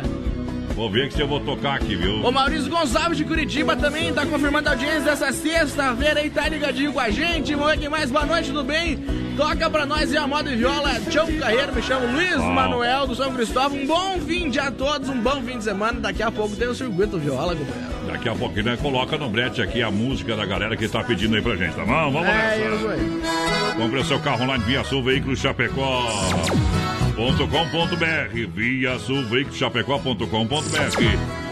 Vou ver que se eu vou tocar aqui, viu? O Maurício Gonçalves de Curitiba também tá confirmando a audiência dessa sexta-feira aí, tá ligadinho com a gente. Vamos quem mais, boa noite, tudo bem? Toca pra nós e a moda e viola, Tchau Carreiro, me chamo Luiz Uau. Manuel do São Cristóvão. Um bom fim de a todos, um bom fim de semana. Daqui a pouco tem o circuito viola, companheiro. Daqui a pouquinho né, coloca no brete aqui a música da galera que tá pedindo aí pra gente, tá bom? Vamos É nessa. Compre o seu carro online via Sul Veículos Chapecó. .com.br via Chapecó.com.br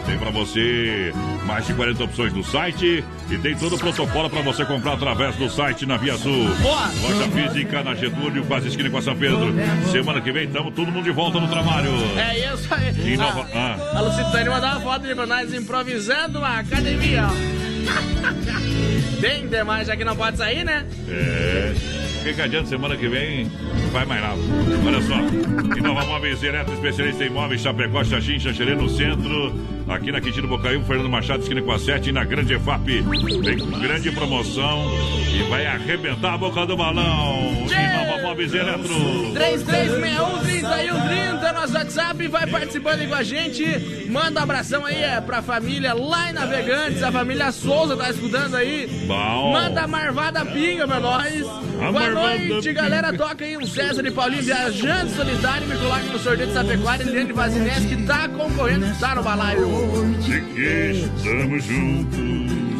tem pra você mais de 40 opções no site e tem todo o protocolo pra você comprar através do site na Via Sul. Boa. Loja física na Getúlio, quase esquina com a São Pedro. Semana que vem estamos todo mundo de volta no trabalho. É isso aí. Nova- Ah, ah. A Lucitânia mandou uma foto pra nós improvisando uma academia, ó. Tem demais, já que não pode sair, né? É. O que, adianta semana que vem? Vai mais nada. Olha só. Inova Móveis Eletro, especialista em móveis, Chapecó, Xaxim, Xanxerê, no centro. Aqui na Quintino Bocaiúva, Fernando Machado, esquina com a 7 e na Grande EFAP. Vem com grande promoção e vai arrebentar a boca do balão. Inova Móveis Eletro. 3361-3130, nosso WhatsApp, vai participando aí com a gente. Manda um abração aí é, pra família lá em Navegantes, a família Souza tá escutando aí. Bom. Manda a marvada pinga pra nós. Boa marvada noite, galera. Toca aí um César e Paulinho Viajante Solitário. Me coloca no sorteio de Sapequara. Eliane Vazinés, que tá concorrendo, tá no balaio. De que estamos juntos.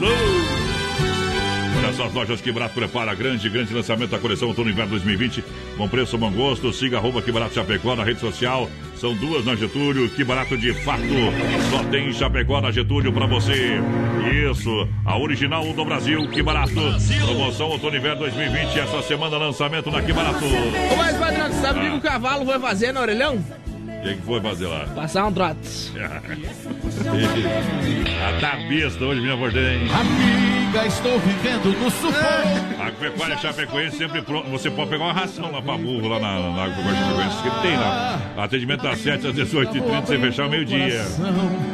Oh! Olha só, as lojas Que Barato prepara grande, grande lançamento da coleção Outono Inverno 2020 com preço bom gosto. Siga arroba Que Barato Chapecó na rede social. São duas na Getúlio. Que Barato de fato. Só tem em Chapecó na Getúlio pra você. Isso, a original do Brasil. Que Barato. Promoção Outono Inverno 2020. Essa semana lançamento na Que Barato. Ô, mas, padrão, sabe o que que o cavalo vai fazer no orelhão? O que, que foi fazer lá? Passar um trote. ah, tá besta hoje, minha bordem. Amiga, estou vivendo no sufoco. A Pecuária Chapecoense sempre pronto. Você pode pegar uma ração lá pra burro, lá na, na Agropecuária Chapecoense, que tem lá. Atendimento das 7 às 18h30, sem fechar meio-dia.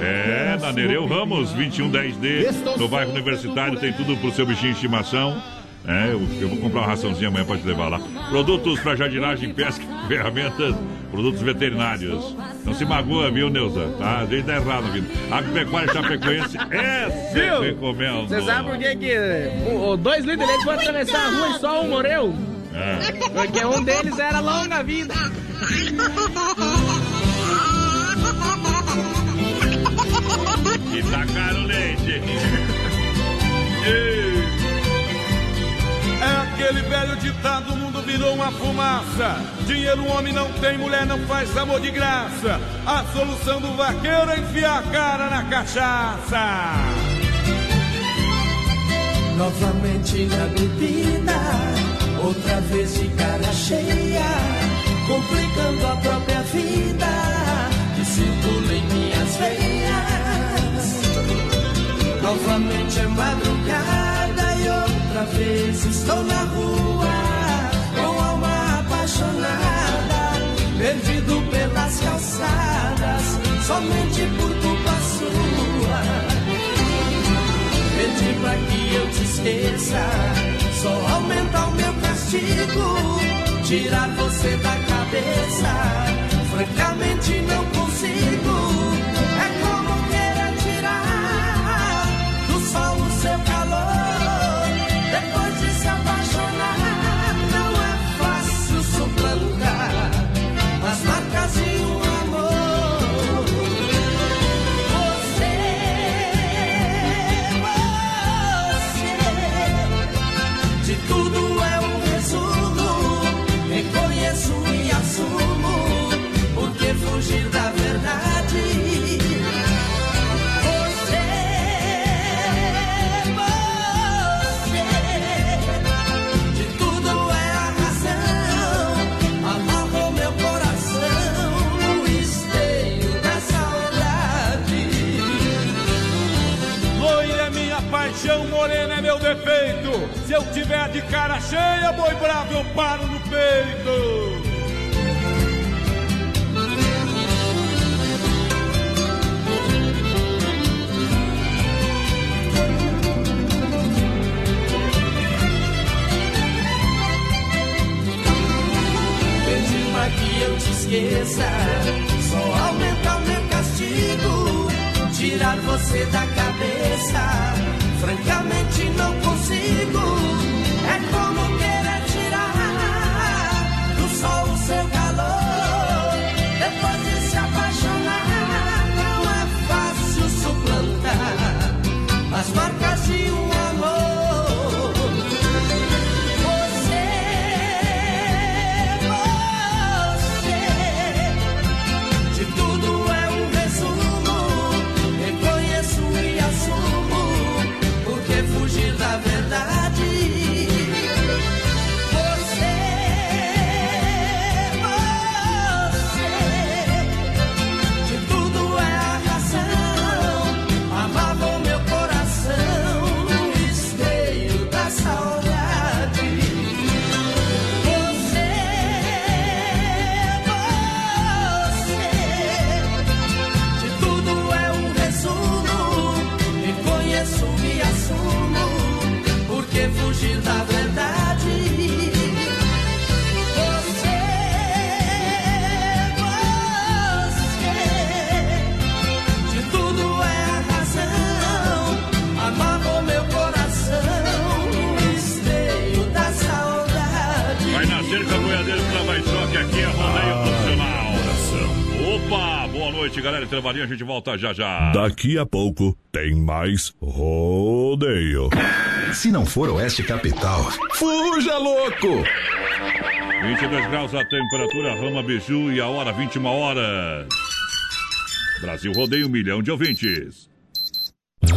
É, na Nereu Ramos, 2110D, no bairro Universitário, tem tudo pro seu bichinho de estimação. É, eu, eu vou comprar uma raçãozinha amanhã pra te levar lá. Produtos para jardinagem, pesca, ferramentas, produtos veterinários. Não se magoa, viu, Neuza? Tá? Às vezes dá errado, viu? Agropecuária Chapecoense é sempre Viu? recomendo. Você sabe por que que o- dois litros de leite pode atravessar a rua e só um morreu? É. Porque um deles era longa vida. E tá caro o leite. É aquele velho ditado, o mundo virou uma fumaça. Dinheiro o homem não tem, mulher não faz amor de graça. A solução do vaqueiro é enfiar a cara na cachaça. Novamente na bebida, outra vez de cara cheia, complicando a própria vida, que circula em minhas veias. Novamente é madrugada outra vez estou na rua, com alma apaixonada, perdido pelas calçadas, somente por culpa sua. Pedir pra que eu te esqueça, só aumenta o meu castigo, tirar você da cabeça. Francamente não consigo, defeito. Se eu tiver de cara cheia, boi bravo eu paro no peito. Pedir pra que eu te esqueça, só aumenta o meu castigo. Tirar você da cabeça, francamente não consigo. É como querer tirar do sol o seu calor. Depois de se apaixonar, não é fácil suplantar as marcas a gente volta já já. Daqui a pouco tem mais rodeio. Se não for Oeste Capital, fuja louco! 22 graus a temperatura, Rama Biju e a hora 21 horas. Brasil rodeia um milhão de ouvintes.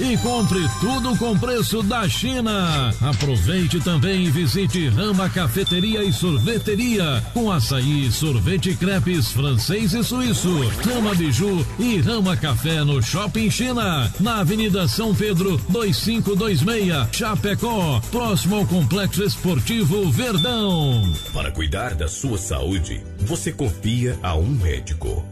e compre tudo com preço da China. Aproveite também e visite Rama Cafeteria e Sorveteria com açaí, sorvete crepes francês e suíço. Rama Biju e Rama Café no Shopping China, na Avenida São Pedro 2526, Chapecó, próximo ao Complexo Esportivo Verdão. Para cuidar da sua saúde, você confia a um médico.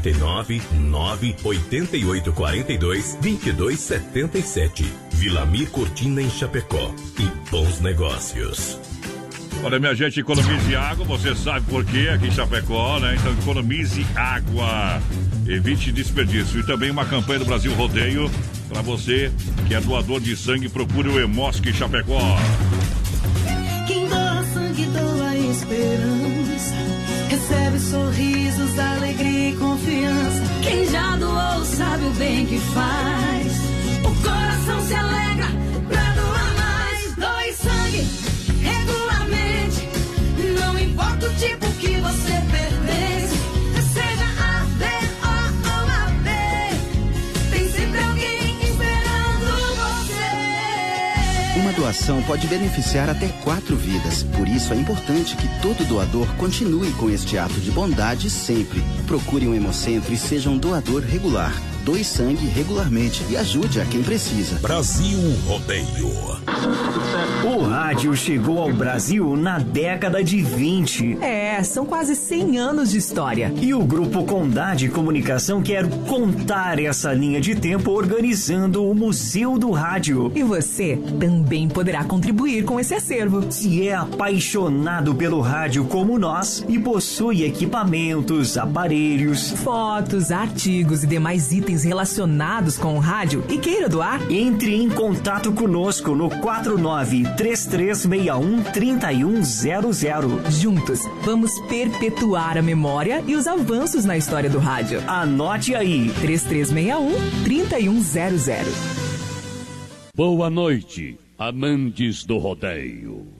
49 9 88 42 22 77. Vilamir Cortina em Chapecó. E bons negócios. Olha, minha gente, economize água, você sabe por quê aqui em Chapecó, né? Então economize água, evite desperdício. E também uma campanha do Brasil Rodeio para você que é doador de sangue, procure o Emosque Chapecó. Quem doa sangue doa esperança. Recebe sorrisos, alegria e confiança. Quem já doou sabe o bem que faz. O coração se alegra pra doar mais. Doe sangue regularmente. Não importa o tipo que você doação pode beneficiar até quatro vidas. Por isso é importante que todo doador continue com este ato de bondade sempre. Procure um hemocentro e seja um doador regular. Doe sangue regularmente e ajude a quem precisa. Brasil Rodeio. O rádio chegou ao Brasil na década de 20. É, são quase 100 anos de história. E o Grupo Condade Comunicação quer contar essa linha de tempo organizando o Museu do Rádio. E você também poderá contribuir com esse acervo. Se é apaixonado pelo rádio como nós e possui equipamentos, aparelhos, fotos, artigos e demais itens relacionados com o rádio e queira doar, entre em contato conosco no 49 3361 3100. Juntos, vamos perpetuar a memória e os avanços na história do rádio. Anote aí: 3361 3100. Boa noite, amantes do rodeio.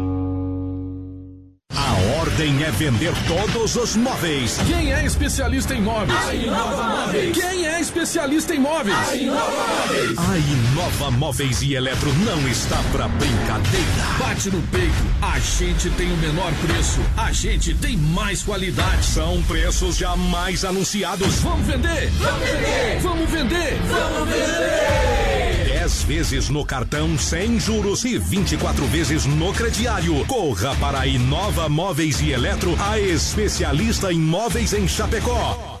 A ordem é vender todos os móveis. Quem é especialista em móveis? A Inova Móveis. Quem é especialista em móveis? A Inova Móveis. A Inova Móveis e Eletro não está pra brincadeira. Bate no peito. A gente tem o menor preço. A gente tem mais qualidade. São preços jamais anunciados. Vamos vender. Vamos vender. Vamos vender. Vamos vender. 10 vezes no cartão sem juros e 24 vezes no crediário. Corra para a Inova Móveis e Eletro, a especialista em móveis em Chapecó.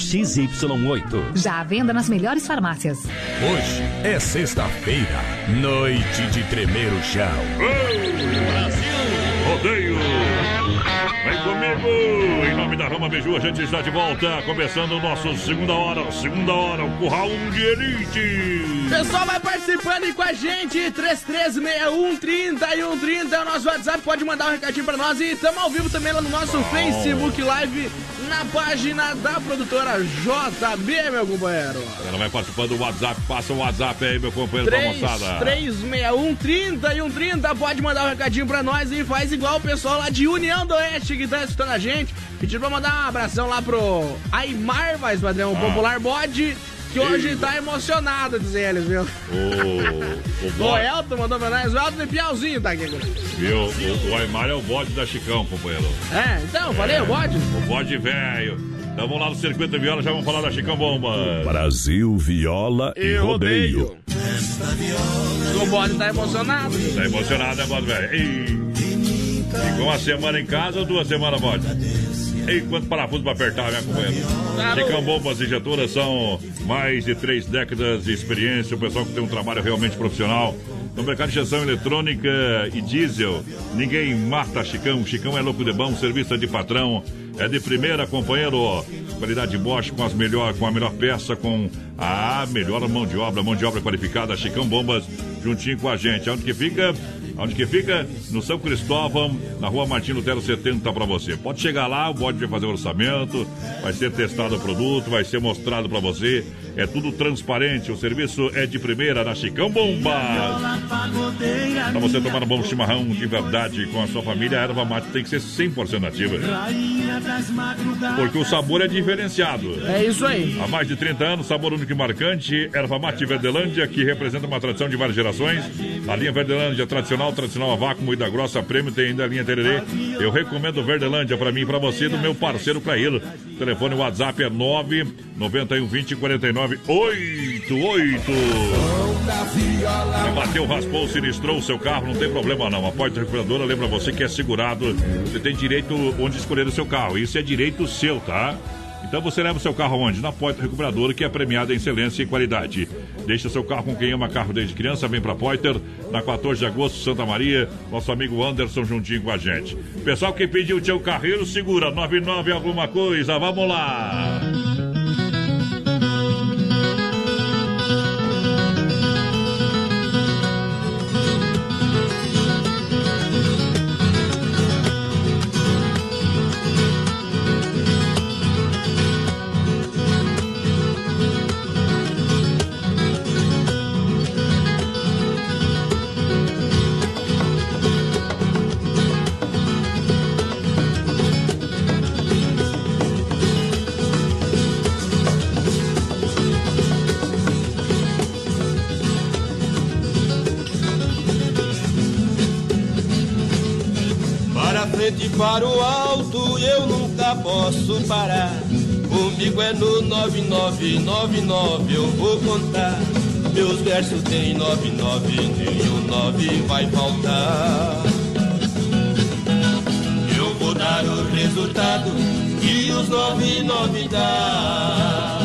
XY8. Já à venda nas melhores farmácias. Hoje é sexta-feira, noite de tremer o chão. Brasil Rodeio. Vem comigo! Em nome da Rama Beiju, a gente está de volta, começando o nosso segunda hora, segunda hora, o Curral de Elite. Pessoal, vai participando aí com a gente, 3361 3130 é o nosso WhatsApp, pode mandar um recadinho pra nós e estamos ao vivo também lá no nosso Facebook Live, na página da produtora JB, meu companheiro. Ela vai participando do WhatsApp, passa o WhatsApp aí, meu companheiro, pra moçada. 3361 3130, pode mandar um recadinho pra nós e faz igual o pessoal lá de União do Oeste que tá escutando a gente. Pedindo pra mandar um abração lá pro Aymar, mais padrão, o Ah. popular bode. Que hoje tá emocionado, diz eles, viu? O, o, O Elton mandou pra nós, o Elton de Piauzinho tá aqui. viu? O, o Aymar é o bode da Chicão, companheiro. É, então, falei, o bode? O bode velho. Então vamos lá no Circuito Viola, já vamos falar da Chicão Bomba. Brasil, viola e, E rodeio. rodeio. O bode tá emocionado. Tá emocionado, né, bode velho? Ei. Ficou uma semana em casa ou duas semanas, bode? Ei, quanto parafuso pra apertar, minha companheira? Chicão Bombas Injetoras são mais de três décadas de experiência. O pessoal que tem um trabalho realmente profissional. No mercado de injeção eletrônica e diesel, ninguém mata Chicão. Chicão é louco de bom, serviço é de patrão. É de primeira, companheiro. Qualidade Bosch com, as melhor, com a melhor peça, com a melhor mão de obra, mão de obra qualificada. Chicão Bombas, juntinho com a gente. Onde que fica? Onde que fica? No São Cristóvão, na rua Martin Lutero 70 para você. Pode chegar lá, vai fazer o orçamento, vai ser testado o produto, vai ser mostrado para você. É tudo transparente, o serviço é de primeira na Chicão Bomba. Para você tomar um bom chimarrão de verdade com a sua família, a erva mate tem que ser 100% nativa. Porque o sabor é diferenciado. É isso aí. Há mais de 30 anos, sabor único e marcante, erva mate Verdelândia, que representa uma tradição de várias gerações. A linha Verdelândia tradicional, tradicional a vácuo, moída grossa, prêmio, tem ainda a linha Tererê. Eu recomendo Verdelândia para mim e para você, do meu parceiro Clair. Telefone WhatsApp é 991 20 49 88. Bateu, raspou, sinistrou o seu carro, não tem problema não. A porta recuperadora lembra você que é segurado. Você tem direito onde escolher o seu carro. Isso é direito seu, tá? Então você leva o seu carro onde? Na Poiter Recuperadora, que é premiada em excelência e qualidade. Deixa seu carro com quem ama carro desde criança, vem pra Poiter, na 14 de agosto, Santa Maria, nosso amigo Anderson juntinho com a gente. Pessoal, quem pediu o teu carreiro, segura, 99 alguma coisa, vamos lá! Para o alto eu nunca posso parar. Comigo é no 9999 eu vou contar. Meus versos tem 99, nenhum 9 vai faltar. Eu vou dar o resultado que os 99 dá.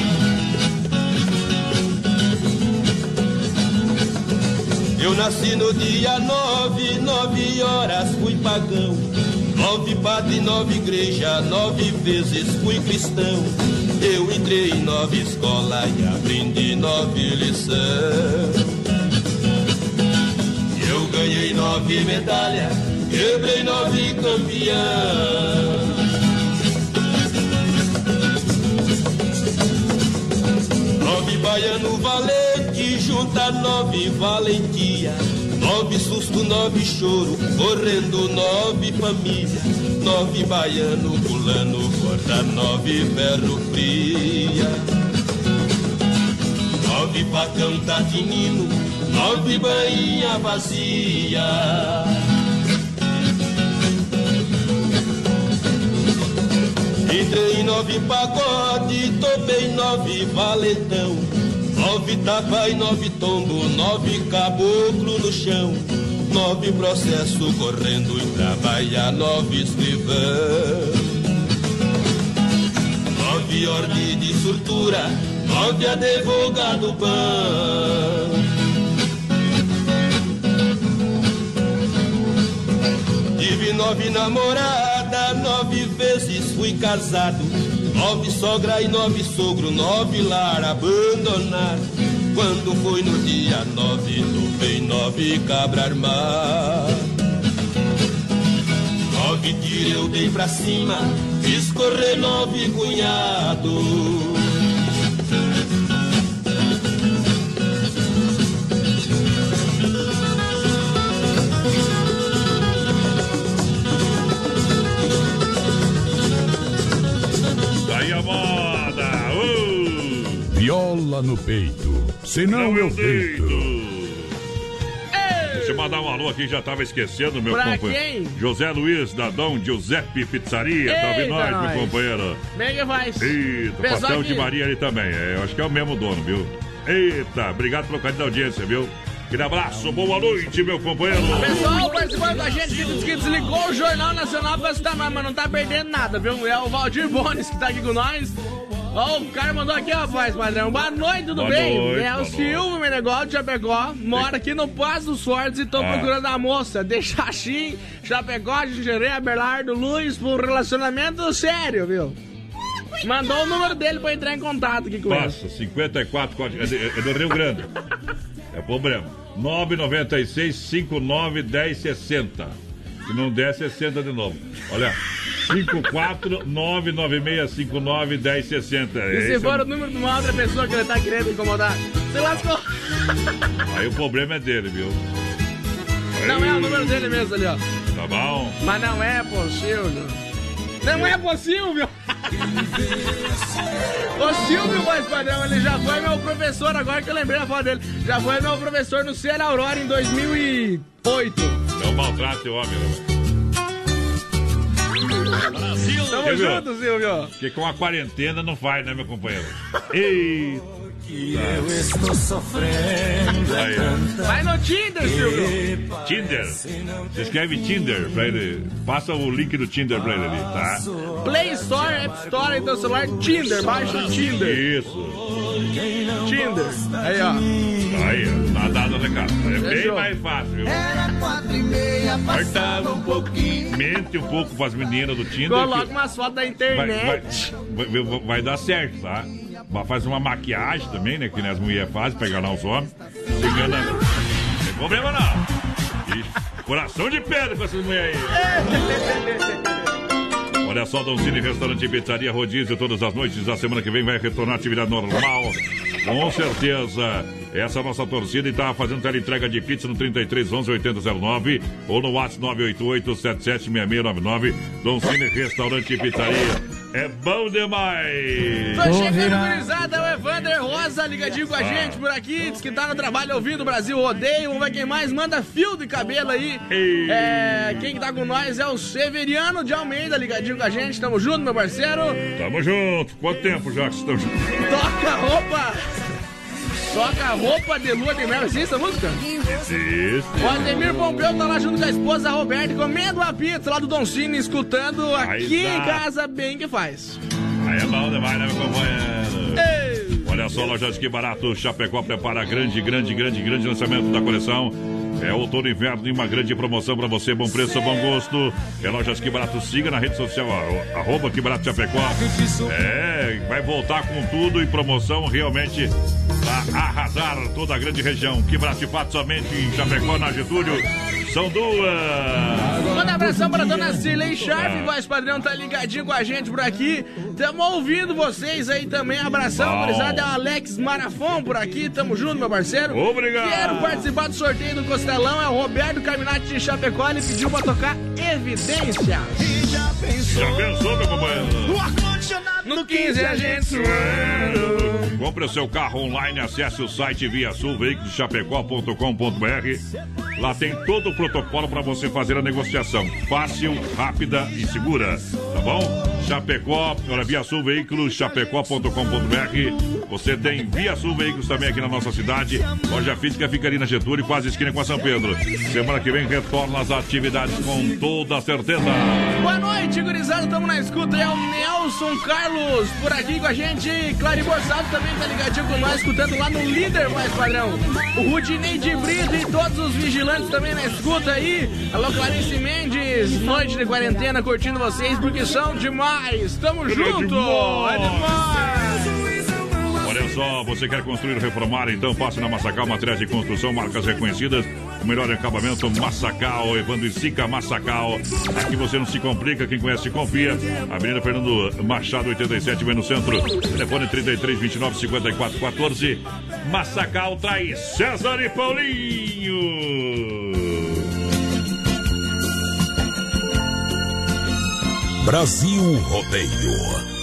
Eu nasci no dia nove, nove horas fui pagão. Nove padre, nove igreja, nove vezes fui cristão. Eu entrei em nove escola e aprendi nove lição. Eu ganhei nove medalhas, quebrei nove campeão. Nove baiano valente, junta nove valentia. Nove susto, nove choro, correndo nove família. Nove baiano pulando, corta nove ferro fria. Nove facão tá tinindo, nove bainha vazia. Entrei nove pagode, topei nove valentão. Nove tapa e nove tombo, nove caboclo no chão. Nove processo correndo e trabalhar nove escrivão. Nove ordem de surtura, nove advogado bom. Tive nove namorada, nove vezes fui casado. Nove sogra e nove sogro, nove lar abandonado. Quando foi no dia nove, topei nove cabra armado. Nove tiro eu dei pra cima, fiz correr nove cunhado. Viola no peito, senão eu deito. Deixa eu mandar um alô aqui, já tava esquecendo, meu Pra companheiro. quem? José Luiz da Dom Giuseppe Pizzaria, tá Eita, ouvindo nós, nós. meu companheiro? Como que faz? Eita, Pessoal pastel aqui. de Maria ali também. É, eu acho que é o mesmo dono, viu? Eita, obrigado pelo carinho da audiência, viu? Aquele abraço, boa noite, meu companheiro. Pessoal participando com a gente que desligou o Jornal Nacional pra escutar nós, mas não tá perdendo nada, viu? É o Valdir Bones que tá aqui com nós. Ó, o cara mandou aqui, rapaz, padrão. Boa noite, tudo Boa bem? noite, é o Silvio Menegócio de Chapecó, mora aqui no Passo dos Fortes e tô Ah. procurando a moça de Xaxim, Chapecó, Xerê, Abelardo, Luiz, por um relacionamento sério, viu? Mandou o número dele pra entrar em contato aqui com ele. Passa, 54, código- é, de- é do Rio Grande. É problema. 996 59 10 60. Se não der, 60 de novo. Olha, 54 996 59 10 60. E se é for o- o número de uma outra pessoa que ele tá querendo incomodar, você lascou. Aí o problema é dele, viu? Não é o número dele mesmo ali, ó. Tá bom? Mas não é possível. Não é possível. Ô Silvio, voz padrão, ele já foi meu professor, agora que eu lembrei a foto dele. Já foi meu professor no Cielo Aurora em 2008. Não maltrate o homem, né? Tamo Silvio. junto, Silvio. Porque com a quarentena não faz, né, meu companheiro? Ei! Eu estou sofrendo. Aí. Vai no Tinder, Silvio. Tinder. Você escreve Tinder pra ele. Passa o link do Tinder pra ele ali, tá? Play Store, App Store do celular, Tinder. Baixa o Tinder. Isso. Tinder. Aí, ó. Aí, ó. Dado o recado. É bem Fechou. mais fácil, viu? Era quatro e meia, Cortava um pouquinho. Mente um pouco pras meninas do Tinder. Coloca umas fotos da internet. vai, vai- vai- vai dar certo, tá? Vai fazer uma maquiagem também, né? Que nem as mulheres fazem pra enganar os homens. Engana. Não tem problema não. Coração de pedra com essas mulheres aí. Olha só, Doncini Restaurante e Pizzaria Rodízio todas as noites. A semana que vem vai retornar a atividade normal. Com certeza. Essa é a nossa torcida e tá fazendo teleentrega de pizza no 33 11 8009 ou no WhatsApp 988 776699. Doncini Restaurante e Pizzaria. É bom demais! Tô chegando, gurizada, é o Evander Rosa ligadinho com a gente por aqui, diz que tá no trabalho ouvindo o Brasil Rodeio, vamos ver quem mais manda fio de cabelo aí. É, quem que tá com nós é o Severiano de Almeida, ligadinho com a gente, tamo junto, meu parceiro. Tamo junto. Quanto tempo já que estamos juntos? Toca a roupa, toca a roupa de lua de mel, existe essa música? Isso. O Ademir Pompeu tá lá junto com a esposa Roberta, comendo a pizza lá do Don Cine, escutando aqui em casa, bem que faz. Aí é bom demais, né, meu companheiro? Olha só, lojas que barato. Chapecó prepara grande, grande, grande, grande lançamento da coleção. É outono e inverno e uma grande promoção para você. Bom preço, bom gosto. É lojas que barato. Siga na rede social, arroba que barato Chapecó. É, vai voltar com tudo e promoção realmente para arrasar toda a grande região. Que barato fato somente em Chapecó, na Getúlio. São duas. Manda um abração pra dona Cirlei Sharp, Ah. voz padrão, tá ligadinho com a gente por aqui. Tamo ouvindo vocês aí também. Abração, gurizada. É o Alex Marafon por aqui. Tamo junto, meu parceiro. Obrigado. Quero participar do sorteio do Costelão. É o Roberto Caminati de Chapecó. Ele pediu pra tocar Evidência. Já pensou, meu companheiro? No 15 a gente suando. Compre o seu carro online, acesse o site via sulveiculoschapecó.com.br. Lá tem todo o protocolo para você fazer a negociação. Fácil, rápida e segura. Tá bom? Chapecó, olha, via Sul Veículos, chapecó.com.br. Você tem Via Sul Veículos também aqui na nossa cidade. Loja física fica ali na Getúlio, quase esquina com a São Pedro. Semana que vem retorna as atividades com toda certeza. Boa noite, gurizada. Tamo na escuta. É o Nelson Carlos por aqui com a gente. Clary Borsado também tá ligadinho com nós, escutando lá no Líder Mais Padrão. O Rudinei de Brito e todos os vigilantes também na escuta aí. Alô, Clarice Mendes. Noite de quarentena, curtindo vocês porque são demais. Tamo junto. É demais. Olha só, você quer construir ou reformar? Então passe na Massacal Materiais de Construção, marcas reconhecidas. O melhor acabamento, Massacal, Evandro e Sica Massacal. Aqui você não se complica, quem conhece confia. Avenida Fernando Machado, 87, vem no centro. Telefone 33 29 54 14. Massacal traz César e Paulinho. Brasil Rodeio.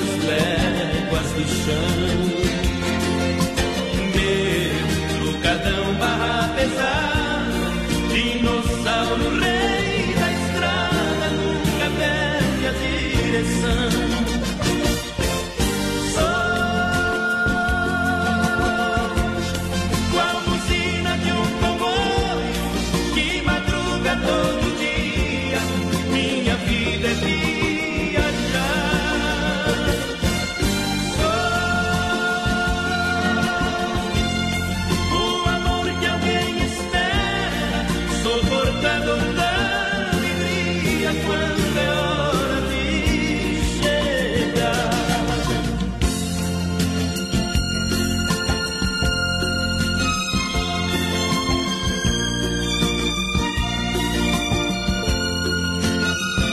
Muitas léguas do chão.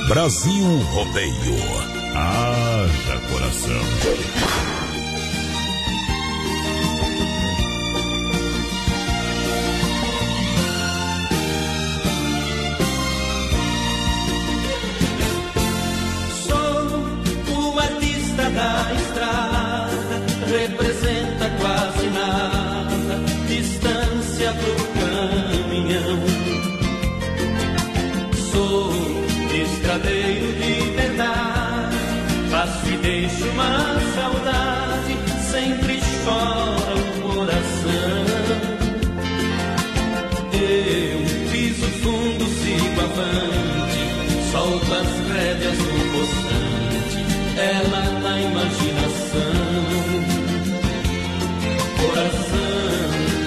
Brasil Rodeio. Haja coração. Estradeiro de verdade, faço e deixo uma saudade, sempre chora o coração. Eu piso fundo, sigo avante, solto as rédeas no poçante, ela na imaginação. Coração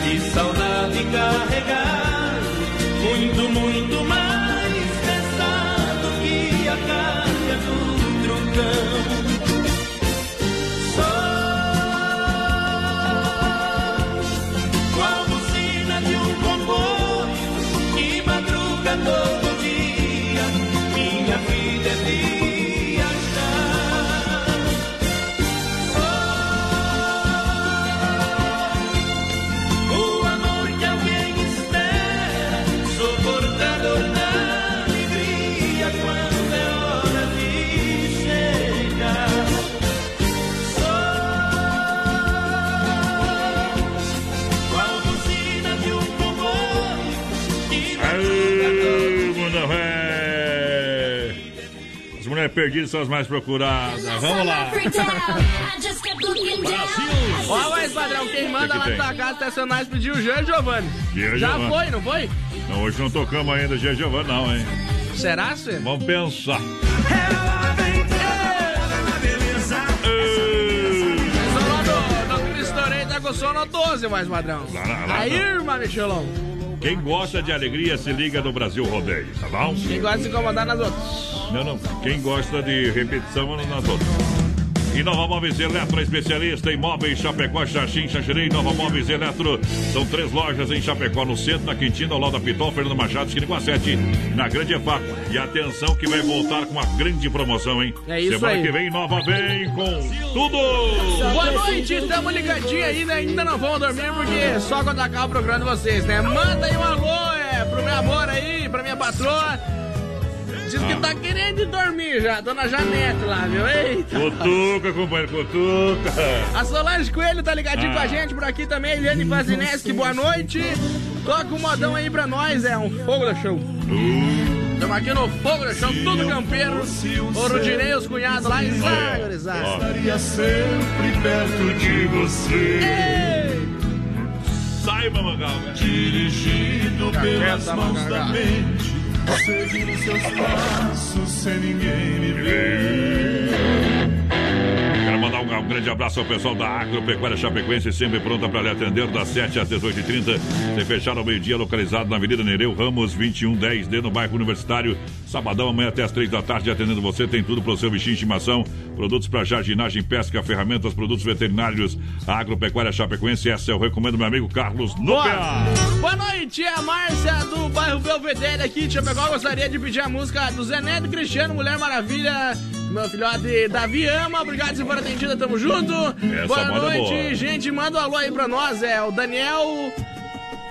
de saudade carregado, muito, muito do perdidas são as mais procuradas. Vamos lá. Ó, mas padrão, quem manda que lá na tua casa estacionais pediu o Jean Giovanni. Jean Já Giovanni. foi, não foi? Não, hoje não tocamos ainda Gia Giovanni, não, hein? Será, Cê? Vamos pensar. Tá com sono 12, mais padrão. Lá, lá, lá, Aí, irmã Michelão. Quem gosta de alegria se liga no Brasil Rodeio, tá bom? Quem gosta de se incomodar nas outras. Não, não. Quem gosta de repetição nas outras. E Nova Móveis Eletro, especialista em móveis Chapecó, Xaxim, Xaxirei, Nova Móveis Eletro. São três lojas em Chapecó, no centro, na Quintina, ao lado da Pitol, Fernando Machado, esquina com a 7, na Grande EFAP. E atenção que vai voltar com uma grande promoção, hein? É isso Semana aí. que vem, Nova vem com tudo! Boa noite, estamos ligadinhos aí, né? Ainda não vamos dormir porque só quando acabar o programa de vocês, né? Manda aí um alô, é, pro meu amor aí, pra minha patroa. Diz que tá querendo ir dormir já, dona Janete lá, viu? Eita! Cutuca, companheiro, cutuca! A Solange Coelho tá ligadinho Ah. com a gente por aqui também. Eliane Vazineski, boa noite. Toca um modão aí pra nós, é um fogo da show. Estamos aqui no fogo da show, tudo campeiro. O Rudinei, os cunhados lá e Zagorizado. Estaria sempre perto de você. Saiba, Mangal. Dirigido pelas mãos da mente, seguindo seus passos sem ninguém me ver. Quero mandar um, um grande abraço ao pessoal da Agropecuária Chapecoense, sempre pronta para lhe atender das 7 às 18h30. Sem fechar ao meio-dia, localizado na Avenida Nereu Ramos 2110D, no bairro Universitário. Sabadão, amanhã até as 3 da tarde, atendendo você. Tem tudo para o seu bichinho de estimação: produtos para jardinagem, pesca, ferramentas, produtos veterinários. Agropecuária Chapecoense, essa eu recomendo, meu amigo Carlos. Nopea. Boa noite, é a Márcia do bairro Belvedere aqui de Chapecó. Gostaria de pedir a música do Zé Neto Cristiano, Mulher Maravilha. Meu filhote Davi ama, obrigado por for atendida, tamo junto. Essa boa é noite, boa. gente. Manda um alô aí pra nós, é o Daniel.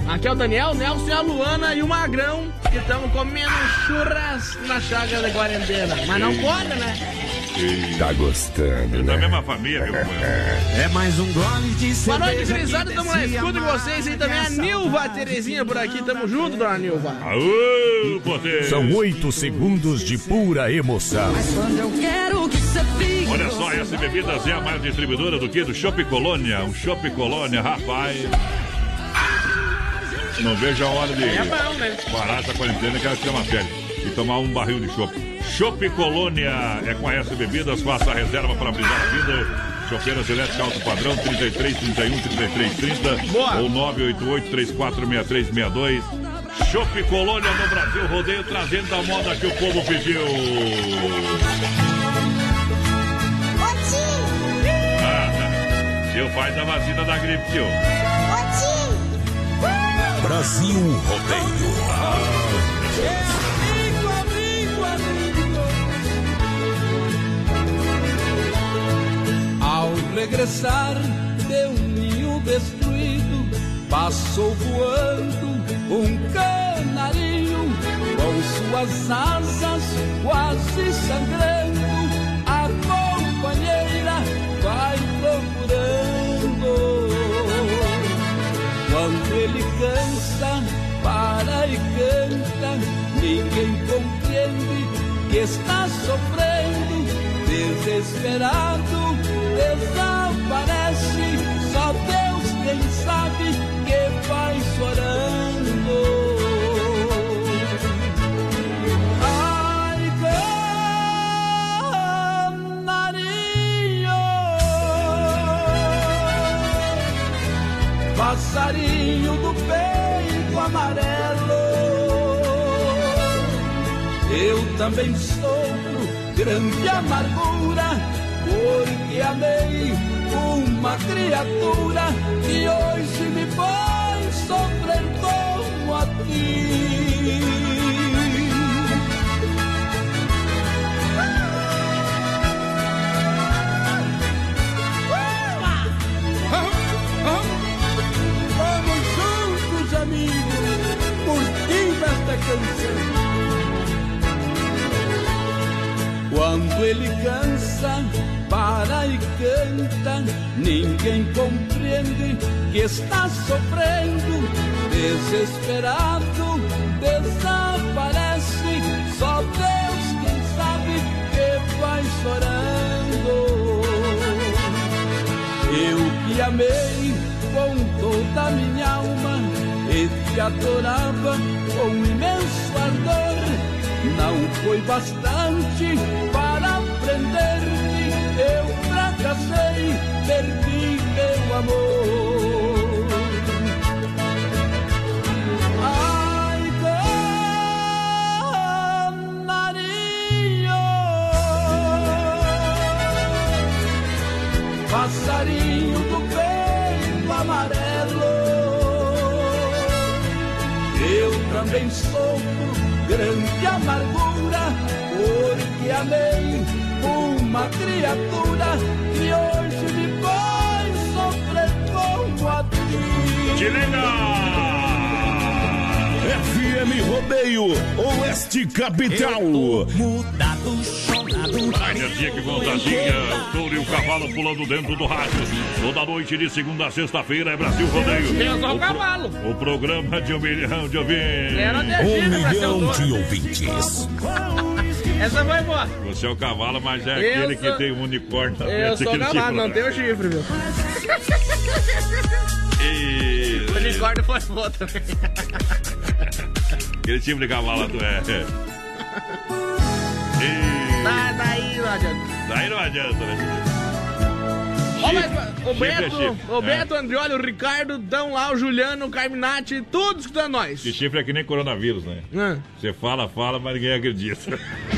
Aqui é o Daniel, Nelson e a Luana e o Magrão, que estamos comendo churras na chácara da quarentena. Mas não pode, né? Tá gostando, Da mesma família, viu? É mais um gole de Boa noite, cerveja que Estamos na escuta com mais vocês e também a Nilva Terezinha por aqui. Tamo junto, dona Nilva. Aô, poder! São oito segundos de pura emoção. Quando eu quero que você fique. Olha só, essa Bebidas é a maior distribuidora do que? Do Shop Colônia. O Shop Colônia, rapaz. Não vejo a hora de É bom, né? parar essa quarentena que ela chama sério. E tomar um barril de chopp. Chopp Colônia é com a S Bebidas. Faça a reserva para brisar a vida. Chopeiras elétricas alto padrão 33 31 33 30 Boa. ou 988 34 6362. Chopp Colônia no Brasil Rodeio trazendo a moda que o povo pediu. Ah, tio faz a vacina da gripe, tio. Brasil Rodeio. Ao regressar de um ninho destruído, passou voando um canarinho com suas asas quase sangrando. A companheira vai procurando ele cansa, para e canta, ninguém compreende que está sofrendo, desesperado, desaparece. Só Deus quem sabe que vai chorando. Passarinho do peito amarelo. Eu também sofro grande amargura, porque amei uma criatura que hoje me faz sofrer como a ti. Canta, ninguém compreende que está sofrendo, desesperado, desaparece. Só Deus quem sabe que vai chorando. Eu que amei com toda minha alma e te adorava com imenso ardor. Não foi bastante fracassei, perdi meu amor. Ai, canarinho, passarinho do peito amarelo. Eu também sofro grande amargura, porque amei uma criatura que hoje me faz sofrer como a ti. Te FM Rodeio, Oeste Capital. Mudado, chorado. A energia que contagia, o touro e o cavalo pulando dentro do rádio. Toda noite de segunda a sexta-feira é Brasil Rodeio. Deus ao O pro- cavalo. O programa de um milhão de ouvintes. Era descida pra ser o dono. de ouvintes. Essa foi boa. Você é o cavalo, mas é Eu aquele que sou- tem um unicórnio na Eu sou cavalo, chifre não lá. tenho chifre, viu? E... O unicórnio foi boa também. Aquele tipo de cavalo tu é. Tá, daí não adianta. Daí não adianta, né? O Chifre é Beto, chifre. o É. Beto, o Andrioli, o Ricardo, dão lá, o Juliano, o Carminati, tudo escutando nós. Esse chifre é que nem coronavírus, né? Ah. Você fala, fala, mas ninguém acredita.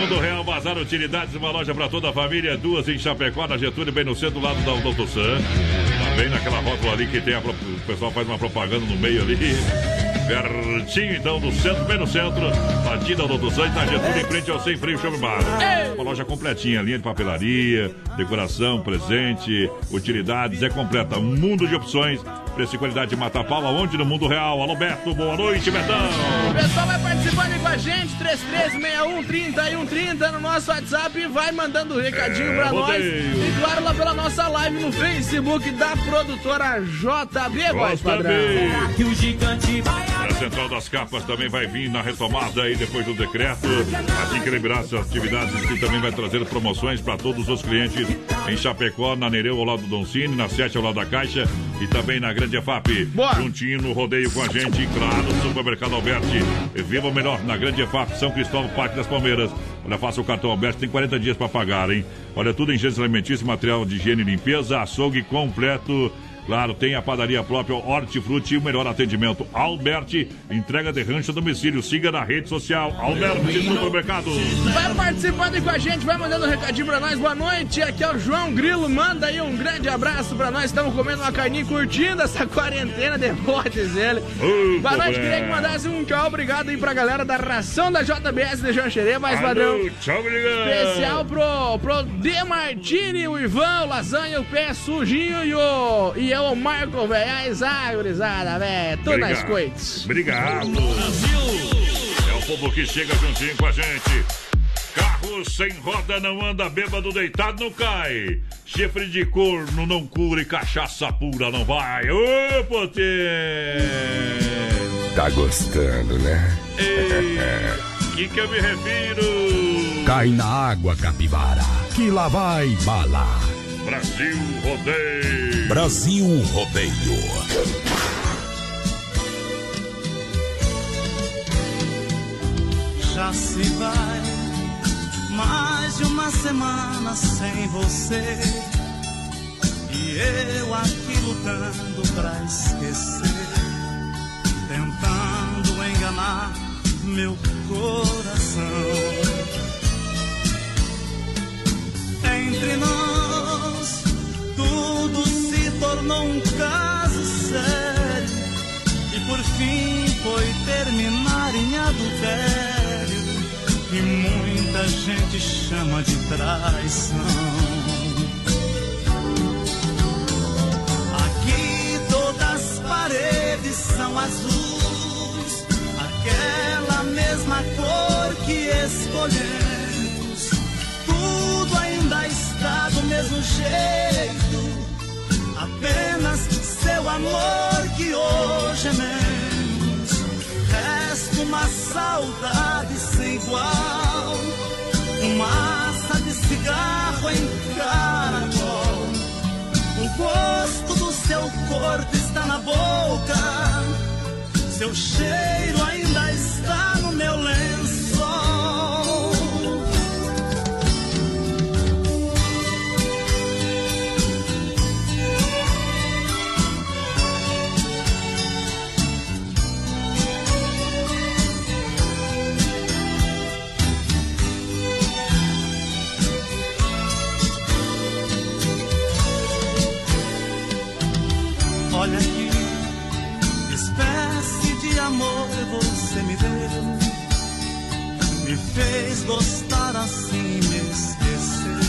Mundo Real Bazar Utilidades, uma loja para toda a família, duas em Chapecó, na Getúlio, bem no centro, do lado da Doutor Sam. Tá bem naquela rótula ali que tem a, o pessoal faz uma propaganda no meio ali. Pertinho então do centro, bem no centro, batida Doutor Sam, na Getúlio, em frente ao Sem Freio Shopping Bar. Uma loja completinha, linha de papelaria, decoração, presente, utilidades, é completa. Um mundo de opções, preço e qualidade de mata pau, aonde no mundo real. Alô Beto, boa noite, Betão. O pessoal vai participando aí com a gente, 3361 30 no nosso WhatsApp e vai mandando um recadinho É, pra nós. E claro, lá pela nossa live no Facebook da produtora JB, voz padrão. Que o gigante vai A Central das Capas também vai vir na retomada aí depois do decreto. Assim que liberar essas atividades e também vai trazer promoções para todos os clientes em Chapecó, na Nereu ao lado do Doncini, na Sete ao lado da Caixa e também na Grande EFAP. Juntinho no rodeio com a gente, e claro, Supermercado Alberti. Viva o melhor na Grande EFAP, São Cristóvão, Parque das Palmeiras. Olha, faça o cartão Alberti, tem 40 dias para pagar, hein? Olha, tudo em gêneros alimentícios, material de higiene e limpeza, açougue completo Claro, tem a padaria própria Hortifruti e o melhor atendimento. Alberti, entrega de rancho a domicílio. Siga na rede social Alberti Supermercado. Vai participando com a gente, vai mandando um recadinho pra nós. Boa noite, aqui é o João Grilo. Manda aí um grande abraço pra nós. Estamos comendo uma carninha curtindo essa quarentena de botes, ele. Ô, Boa noite, queria que mandasse um tchau, obrigado aí pra galera da ração da JBS de Jancherê, mais padrão. tchau, obrigado. Especial pro, pro De Martini, o Ivan, o Lasanha, o Pé Sujinho e o, e eu, o Marco, velho. Aí, ah, gurizada, velho. Tudo nas Obrigado. coites. Obrigado. É o povo que chega juntinho com a gente. Carro sem roda não anda, bêbado deitado não cai. Chifre de corno não cura e cachaça pura não vai. Ô, potê! Tá gostando, né? Que que eu me refiro? Cai na água, capivara, que lá vai bala. Brasil Rodeio. Brasil Rodeio. Já se vai mais de uma semana sem você. E eu aqui lutando pra esquecer, tentando enganar meu coração. Entre nós, tudo se tornou um caso sério. E por fim foi terminar em adultério. E muita gente chama de traição. Aqui todas as paredes são azuis, aquela mesma cor que escolhemos. Está do mesmo jeito, apenas seu amor que hoje é menos. Resta uma saudade sem igual, fumaça de cigarro em caracol. O gosto do seu corpo está na boca, seu cheiro ainda está no meu lençol. Fez gostar assim, me esquecer.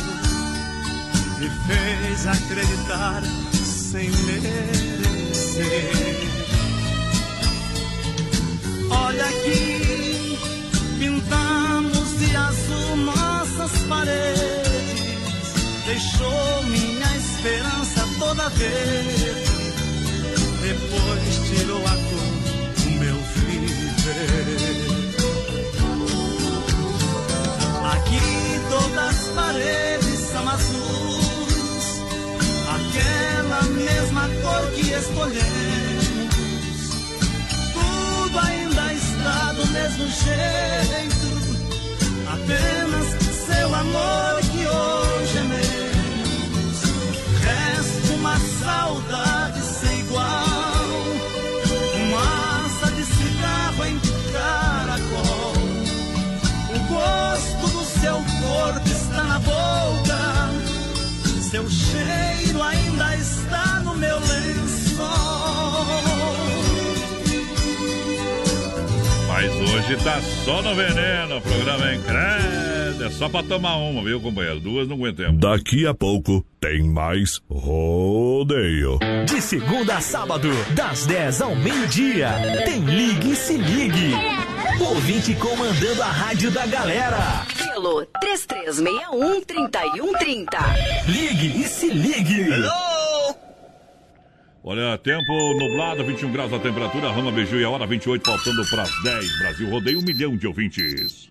Me fez acreditar sem merecer. Olha aqui, pintamos de azul nossas paredes. Deixou minha esperança toda verde. Depois tirou a cor do meu viver. Aqui todas as paredes são azuis, aquela mesma cor que escolhemos. Tudo ainda está do mesmo jeito, apenas seu amor que hoje é menos. Seu cheiro ainda está no meu lençol. Mas hoje tá só no veneno, o programa é incrédulo. É só pra tomar uma, viu, companheiro? Duas não aguentemos. Daqui a pouco tem mais rodeio. De segunda a sábado, das 10 ao meio-dia, tem Ligue e Se Ligue. Ouvinte comandando a rádio da galera. Pelo 3361-3130. Ligue e Se Ligue. Olha, tempo nublado, 21 graus a temperatura, Rama Beiju e a hora 28, faltando para as 10. Brasil rodeio um milhão de ouvintes.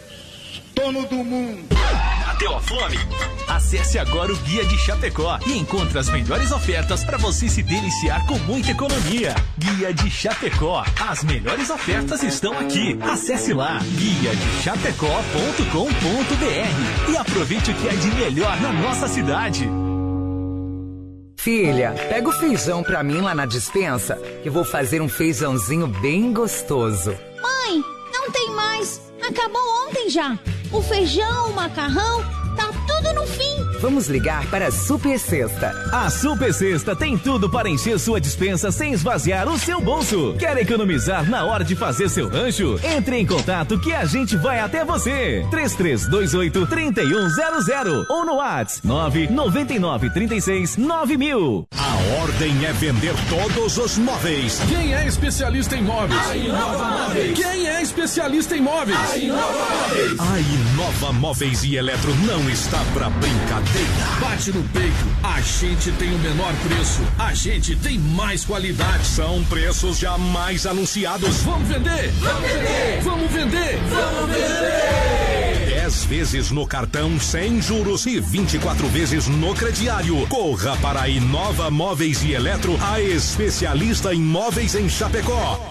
dono do mundo. Bateu a fome? Acesse agora o Guia de Chapecó e encontre as melhores ofertas para você se deliciar com muita economia. Guia de Chapecó. As melhores ofertas estão aqui. Acesse lá guia de chapecó.com.br e aproveite o que é de melhor na nossa cidade. Filha, pega o feijão pra mim lá na dispensa, que vou fazer um feijãozinho bem gostoso. Mãe, não tem mais. Acabou ontem já. O feijão, o macarrão, tá tudo no fim. Vamos ligar para a Super Sexta. A Super Sexta tem tudo para encher sua dispensa sem esvaziar o seu bolso. Quer economizar na hora de fazer seu rancho? Entre em contato que a gente vai até você. 3328 3100 ou no WhatsApp 999 36 9000. A ordem é vender todos os móveis. Quem é especialista em móveis? A Inova Móveis. Quem é especialista em móveis? A Inova Móveis. A Inova Móveis e Eletro não está pra brincadeira. Bate no peito, a gente tem o menor preço, a gente tem mais qualidade. São preços jamais anunciados. Vamos vender! Vamos vender! Vamos vender! Vamos vender! 10 vezes no cartão sem juros e 24 vezes no crediário. Corra para a Inova Móveis e Eletro, a especialista em móveis em Chapecó.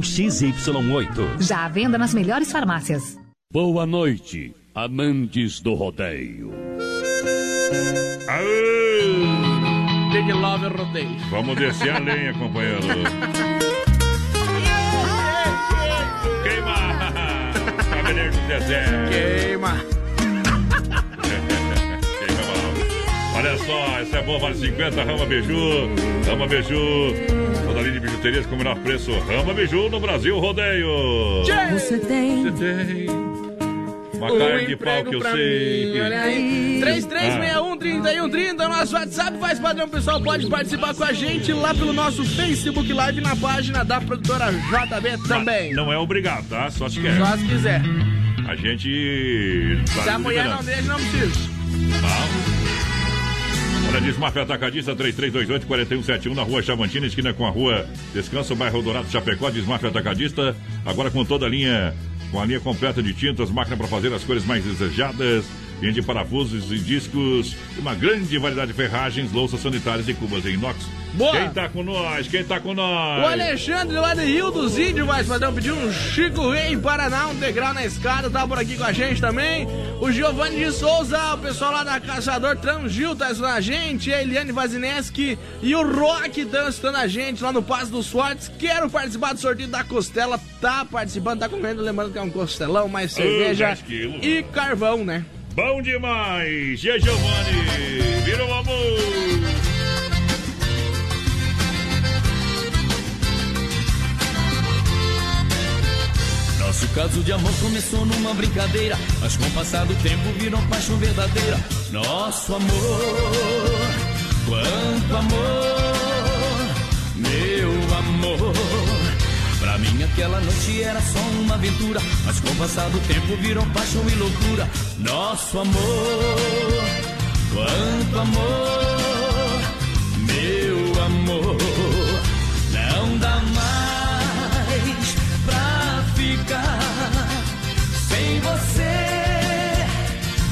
XY8. Já à venda nas melhores farmácias. Boa noite, amantes do rodeio. Aê! Big Love Rodeio. Vamos descer a lenha, companheiro. Queima! Cavaleiro do Zezé. Queima. Olha só, essa é boa, vale 50, Rama Beiju. Rama Beiju. Toda linha de bijuterias com o menor preço. Rama Beiju no Brasil Rodeio. Você tem. Você tem. Uma Um carne de pau que eu sei. mim, olha aí. 3361-3130, nosso WhatsApp faz padrão, pessoal. Pode participar com a gente lá pelo nosso Facebook Live na página da produtora JB também. Não é obrigado, tá? Só se quer. Só se quiser. A gente. Se a mulher não deixa, não precisa. Olha, Desmafia Atacadista 3328-4171 na rua Chavantina, esquina com a rua Descanso, bairro Dourado, Chapecó. Desmafia Atacadista, agora com toda a linha, com a linha completa de tintas, máquina para fazer as cores mais desejadas, linha de parafusos e discos, uma grande variedade de ferragens, louças sanitárias e cubas em inox. Boa. Quem tá com nós? Quem tá com nós? O Alexandre lá de Rio dos Índios, mais padrão, pediu um Chico Rei Paraná, um degrau na escada, tá por aqui com a gente também. O Giovanni de Souza, o pessoal lá da Caçador Transgil tá estudando a gente. A Eliane Vazineski e o Rock estão estudando a gente lá no Passo dos Fortes. Quero participar do sorteio da costela, tá participando, tá comendo, lembrando que é um costelão, mais cerveja 10 quilos. e carvão, né? Bom demais! G. Giovanni, vira o amor! Nosso caso de amor começou numa brincadeira, mas com o passar do tempo virou paixão verdadeira. Nosso amor, quanto amor, meu amor. Pra mim aquela noite era só uma aventura, mas com o passar do tempo virou paixão e loucura. Nosso amor, quanto amor, meu amor, não dá mais pra ficar sem você.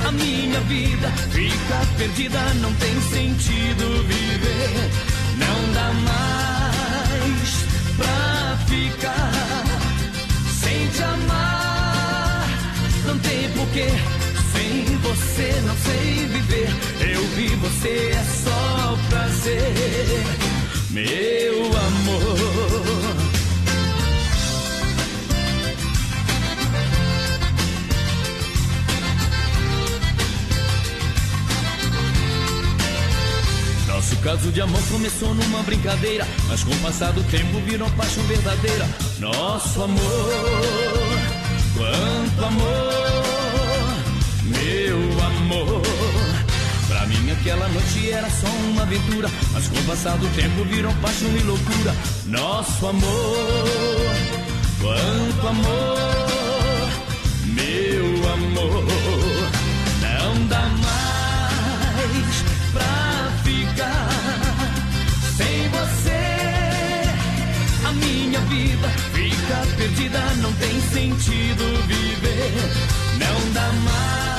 A minha vida fica perdida, não tem sentido viver, não dá mais pra sem te amar. Não tem porquê, sem você não sei viver. Eu vi você é só prazer, meu amor. Nosso caso de amor começou numa brincadeira, mas com o passar do tempo virou paixão verdadeira. Nosso amor, quanto amor, meu amor. Pra mim aquela noite era só uma aventura, mas com o passar do tempo virou paixão e loucura. Nosso amor, quanto amor, sentido viver. Não dá mais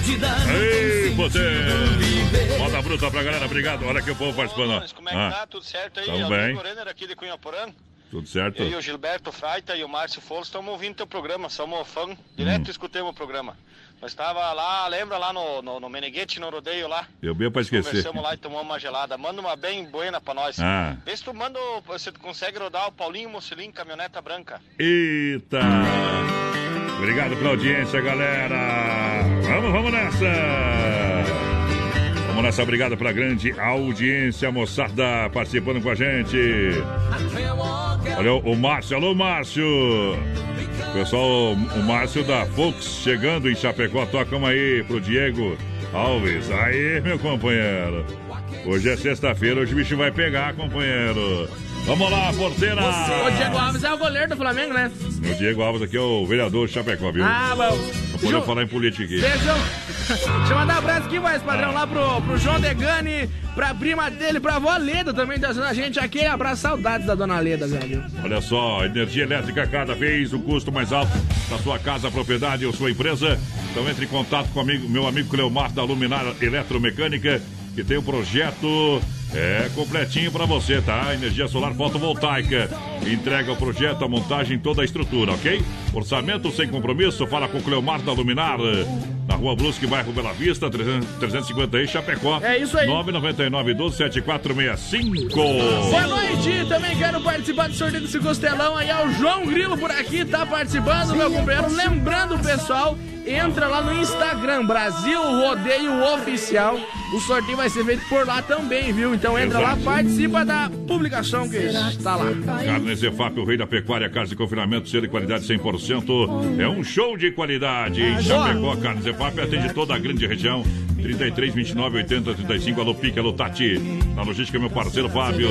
Ei, você! Moda bruta pra galera, obrigado. Olha que o povo participando. ó. Como é que Ah, tá? Tudo certo aí? Tamo É o bem. Renner aqui de Cunha Porã. Tudo certo? Eu e o Gilberto Fraita e o Márcio Folos estamos ouvindo teu programa, somos fã. Direto Hum. escutemos o programa. Nós estava lá, lembra lá no, no, no Meneghete, no rodeio lá? Eu bem pra esquecer. Conversamos lá e tomamos uma gelada. Manda uma bem buena pra nós. Ah. Vê se tu manda, você consegue rodar o Paulinho Mocelim, caminhoneta branca. Eita! Obrigado pela audiência, galera. Vamos, vamos nessa. Vamos nessa, obrigado pela grande audiência, moçada, participando com a gente. Olha o Márcio, alô Márcio. Pessoal, o Márcio da Fox chegando em Chapecó, tocam aí pro Diego Alves. Aí, meu companheiro. Hoje é sexta-feira, hoje o bicho vai pegar, companheiro. Vamos lá, porteira! O Diego Alves é o goleiro do Flamengo, né? O Diego Alves aqui é o vereador Chapecó, viu? Ah, bom. Não podemos falar em política aqui. Eu... Deixa eu mandar um abraço aqui, mais padrão, lá pro, pro João Degani, pra prima dele, pra avó Leda também, tá ajudando a gente aqui. Abraço, saudades da dona Leda, velho. Olha só, energia elétrica cada vez o custo mais alto da sua casa, propriedade ou sua empresa. Então entre em contato com amigo, meu amigo Cleomar da Luminar Eletromecânica, que tem um projeto é completinho para você, tá? Energia solar fotovoltaica. Entrega o projeto, a montagem, toda a estrutura, ok? Orçamento sem compromisso, fala com o Cleomar da Luminar. Na rua Brusque, bairro Bela Vista, 300 350 aí, Chapecó. É isso aí. 999 12 7465. Boa noite, também quero participar do sorteio desse costelão aí, é o João Grilo por aqui, tá participando, meu companheiro. Lembrando, pessoal, entra lá no Instagram, Brasil Rodeio Oficial. O sorteio vai ser feito por lá também, viu? Então entra lá, Exato. participa da publicação que está lá. Carne Zefap, o rei da pecuária, carne de confinamento, selo de qualidade 100%. É um show de qualidade. Em Chapecó, Carne Zefap atende toda a grande região. 33, 29, 80, 35. Alô, Pique, alô, Tati. Na logística, meu parceiro Fábio.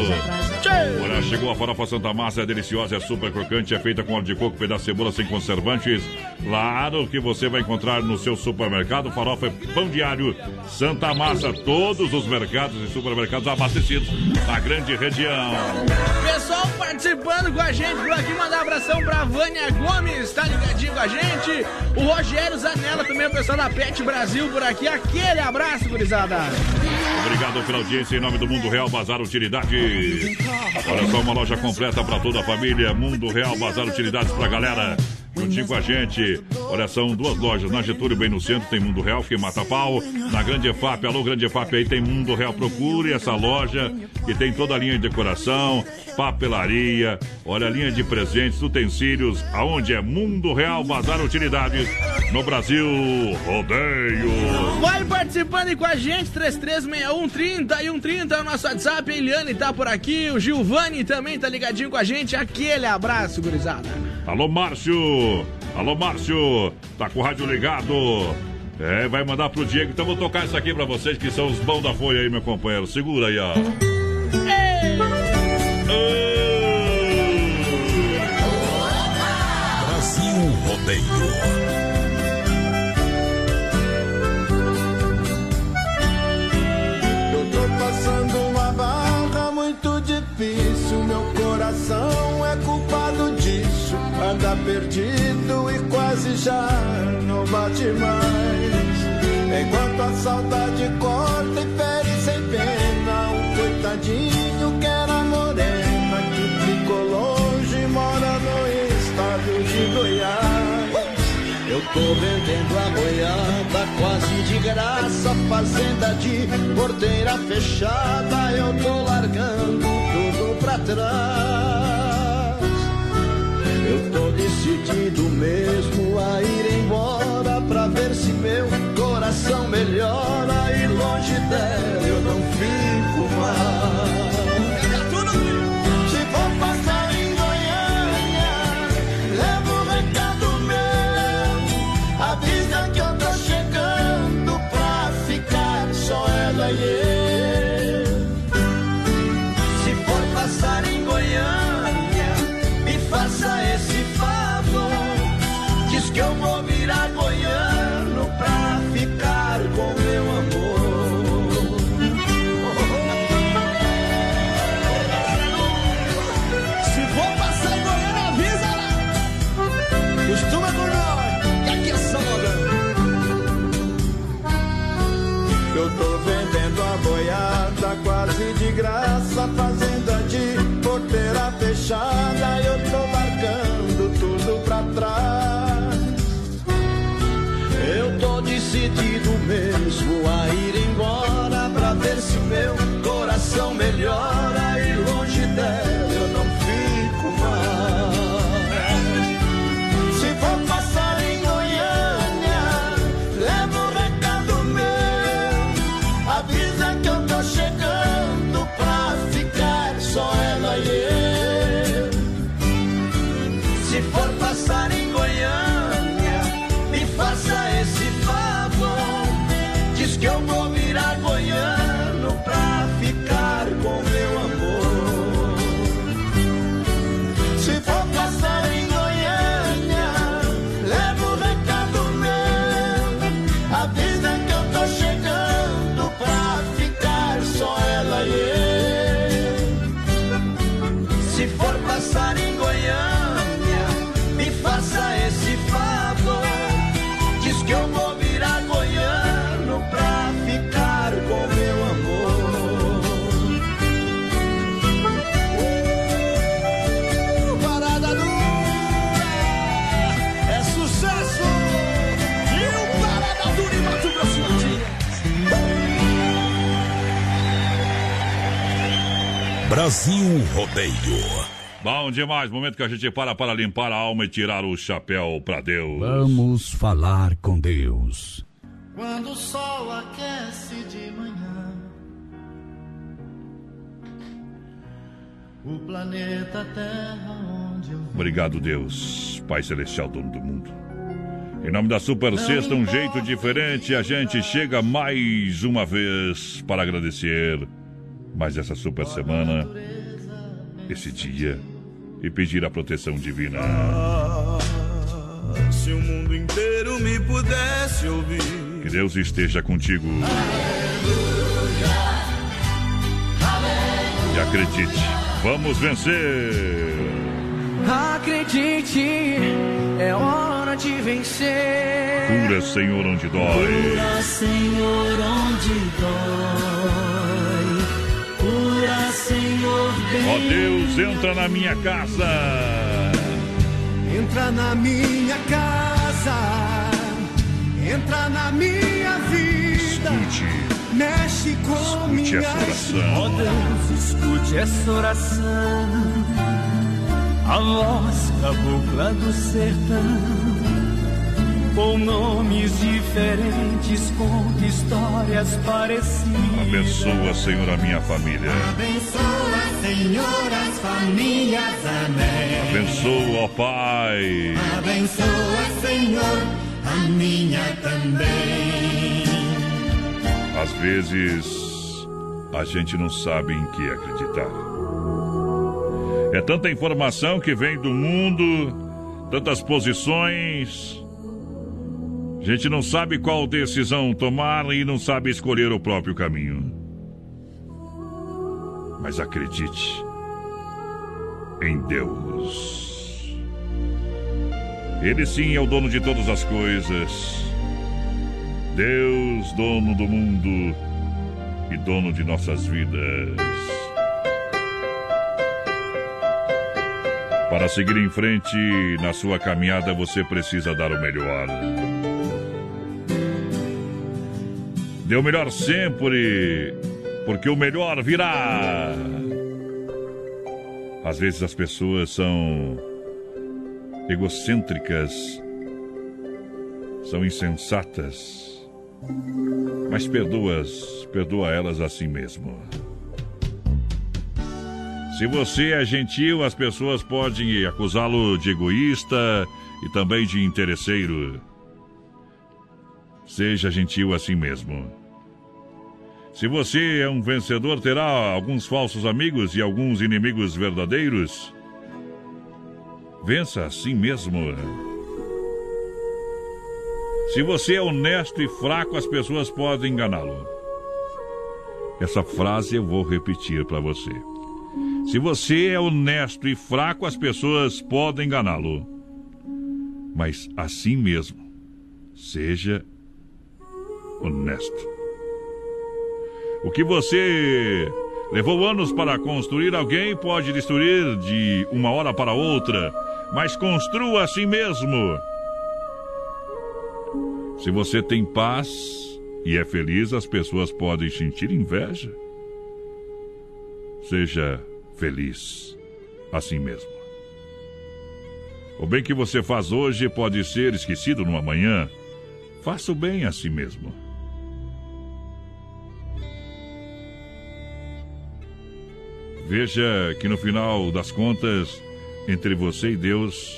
Olha, chegou a farofa Santa Massa, é deliciosa, é super crocante, é feita com óleo de coco, pedaço de cebola sem conservantes. Claro que você vai encontrar no seu supermercado. Farofa é pão diário Santa Massa. Todos os mercados e supermercados abastecidos na grande região. Pessoal participando com a gente por aqui, mandar um abração pra Vânia Gomes, tá ligadinho com a gente. O Rogério Zanella também, o pessoal da Pet Brasil por aqui. Aquele abraço, gurizada. Obrigado pela audiência em nome do Mundo Real Bazar Utilidade. Olha só, uma loja completa para toda a família. Mundo Real Bazar Utilidades pra galera. Juntinho com a gente. Olha, são duas lojas. Na Getúlio, bem no centro, tem Mundo Real, que mata pau. Na Grande EFAP, alô, Grande EFAP, aí tem Mundo Real. Procure essa loja que tem toda a linha de decoração, papelaria, olha, a linha de presentes, utensílios, aonde é Mundo Real Bazar Utilidades. No Brasil, rodeio. Vai participando com a gente, 336130 e 130 é o nosso WhatsApp. A Eliane tá por aqui, o Gilvani também tá ligadinho com a gente. Aquele abraço, gurizada. Alô, Márcio! Alô, Márcio! Tá com o rádio ligado? É, vai mandar pro Diego. Então vou tocar isso aqui pra vocês, que são os bons da folha aí, meu companheiro. Segura aí, ó. Brasil Rodeio. Eu tô passando uma barra muito difícil. Meu coração. Anda perdido e quase já não bate mais. Enquanto a saudade corta e fere sem pena. Um coitadinho que era morena. Que ficou longe e mora no estado de Goiás. Eu tô vendendo a boiada quase de graça, fazenda de porteira fechada, eu tô largando tudo pra trás. Eu tô decidido mesmo a ir embora pra ver se meu coração melhora e longe dela Brasil Rodeio. Bom demais, momento que a gente para para limpar a alma e tirar o chapéu pra Deus. Vamos falar com Deus. Quando o sol aquece de manhã, o planeta Terra onde eu Obrigado, Deus, Pai Celestial, dono do mundo. Em nome da Super Sexta, um jeito diferente, a gente chega mais uma vez para agradecer mais essa super semana, esse dia, e pedir a proteção divina. Ah, Se o mundo inteiro me pudesse ouvir. Que Deus esteja contigo. E acredite, vamos vencer! Acredite, é hora de vencer. Cura, Senhor, onde dói. Cura, Senhor, onde dói. Ó Deus, entra na minha casa. Entra na minha casa, entra na minha vida. Mexe com Escute minha essa oração. Ó Deus, escute essa oração. A voz cabocla do sertão. Com nomes diferentes, conta histórias parecidas. Abençoa, Senhor, a minha família. Abençoa, Senhor, as famílias, amém. Abençoa, ó Pai. Abençoa, Senhor, a minha também. Às vezes, a gente não sabe em que acreditar. É tanta informação que vem do mundo, tantas posições. A gente não sabe qual decisão tomar e não sabe escolher o próprio caminho. Mas acredite em Deus. Ele sim é o dono de todas as coisas. Deus, dono do mundo e dono de nossas vidas. Para seguir em frente na sua caminhada, você precisa dar o melhor. O melhor sempre, porque o melhor virá. Às vezes as pessoas são egocêntricas, são insensatas, mas perdoas, perdoa elas assim mesmo. Se você é gentil, as pessoas podem acusá-lo de egoísta e também de interesseiro. Seja gentil assim mesmo. Se você é um vencedor, terá alguns falsos amigos e alguns inimigos verdadeiros. Vença assim mesmo. Se você é honesto e fraco, as pessoas podem enganá-lo. Essa frase eu vou repetir para você. Se você é honesto e fraco, as pessoas podem enganá-lo. Mas assim mesmo, seja honesto. O que você levou anos para construir, alguém pode destruir de uma hora para outra, mas construa assim mesmo. Se você tem paz e é feliz, as pessoas podem sentir inveja. Seja feliz assim mesmo. O bem que você faz hoje pode ser esquecido no amanhã. Faça o bem a si mesmo. Veja que no final das contas, entre você e Deus,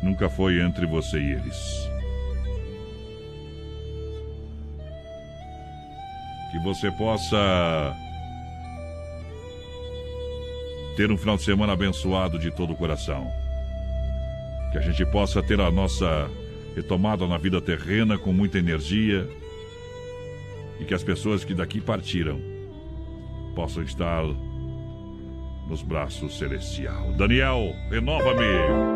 nunca foi entre você e eles. Que você possa ter um final de semana abençoado de todo o coração. Que a gente possa ter a nossa retomada na vida terrena com muita energia e que as pessoas que daqui partiram possam estar nos braços celestial. Daniel, renova-me.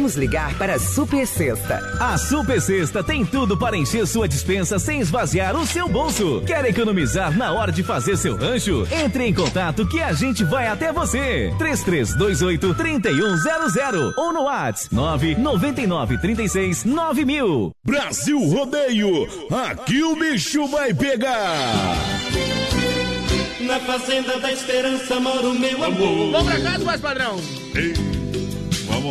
Vamos ligar para a Super Sexta. A Super Sexta tem tudo para encher sua dispensa sem esvaziar o seu bolso. Quer economizar na hora de fazer seu rancho? Entre em contato que a gente vai até você. 3328 3100 ou no WhatsApp 999 36 9000. Brasil Rodeio, aqui o bicho vai pegar. Na fazenda da esperança mora o meu amor. Vamos pra casa, mais padrão. Ei,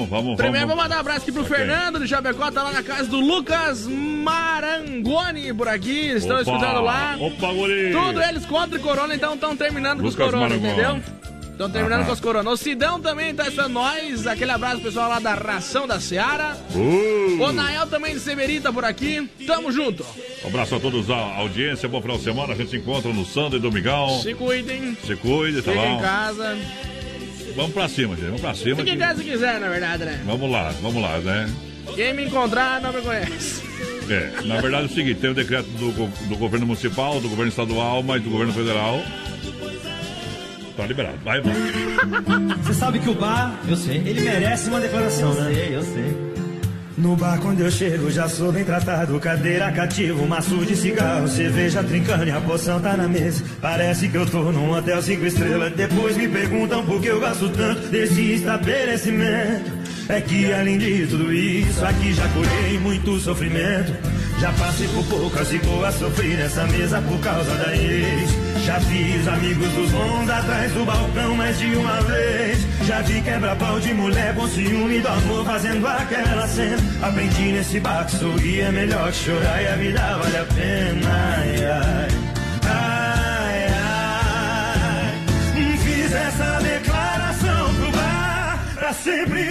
Vamos, vamos, Primeiro, vou vamos. mandar um abraço aqui pro Ok. Fernando de Chapecó, tá lá na casa do Lucas Marangoni por aqui, estão escutando lá. Opa, guri. Tudo eles contra o corona, então estão terminando com os Lucas corona, Marangoni. entendeu? Estão terminando Aham. com os corona. O Sidão também tá escutando nós, aquele abraço pessoal lá da Ração da Seara. Uh. O Nael também de Severita por aqui, tamo junto. Um abraço a todos da audiência, bom final de semana. A gente se encontra no Sandro e Domingão. Se cuidem, Se cuide, tá fiquem bom? em casa. Vamos pra cima, gente. Vamos pra cima. Fiquem em que- casa se quiser, na verdade, né? Vamos lá, vamos lá, né? Quem me encontrar não me conhece. É, na verdade é o seguinte, tem o decreto do, do governo municipal, do governo estadual, mas do governo federal. Tá liberado. Vai, vai. Você sabe que o bar, eu sei, ele merece uma declaração, né? Eu sei, eu sei. No bar quando eu chego já sou bem tratado. Cadeira cativa, maço de cigarro. Cerveja trincando e a poção tá na mesa. Parece que eu tô num hotel cinco estrelas. Depois me perguntam por que eu gasto tanto Desse estabelecimento. É que além de tudo isso Aqui já colhei muito sofrimento. Já passei por poucas e boas Sofri nessa mesa por causa da ex Já fiz amigos dos bons atrás do balcão mais de uma vez. Já vi quebra-pau de mulher com ciúme do amor fazendo aquela cena. Aprendi nesse bar que sorrir é melhor que chorar e a vida vale a pena. Ai, ai, ai, ai. Fiz essa declaração pro bar Pra sempre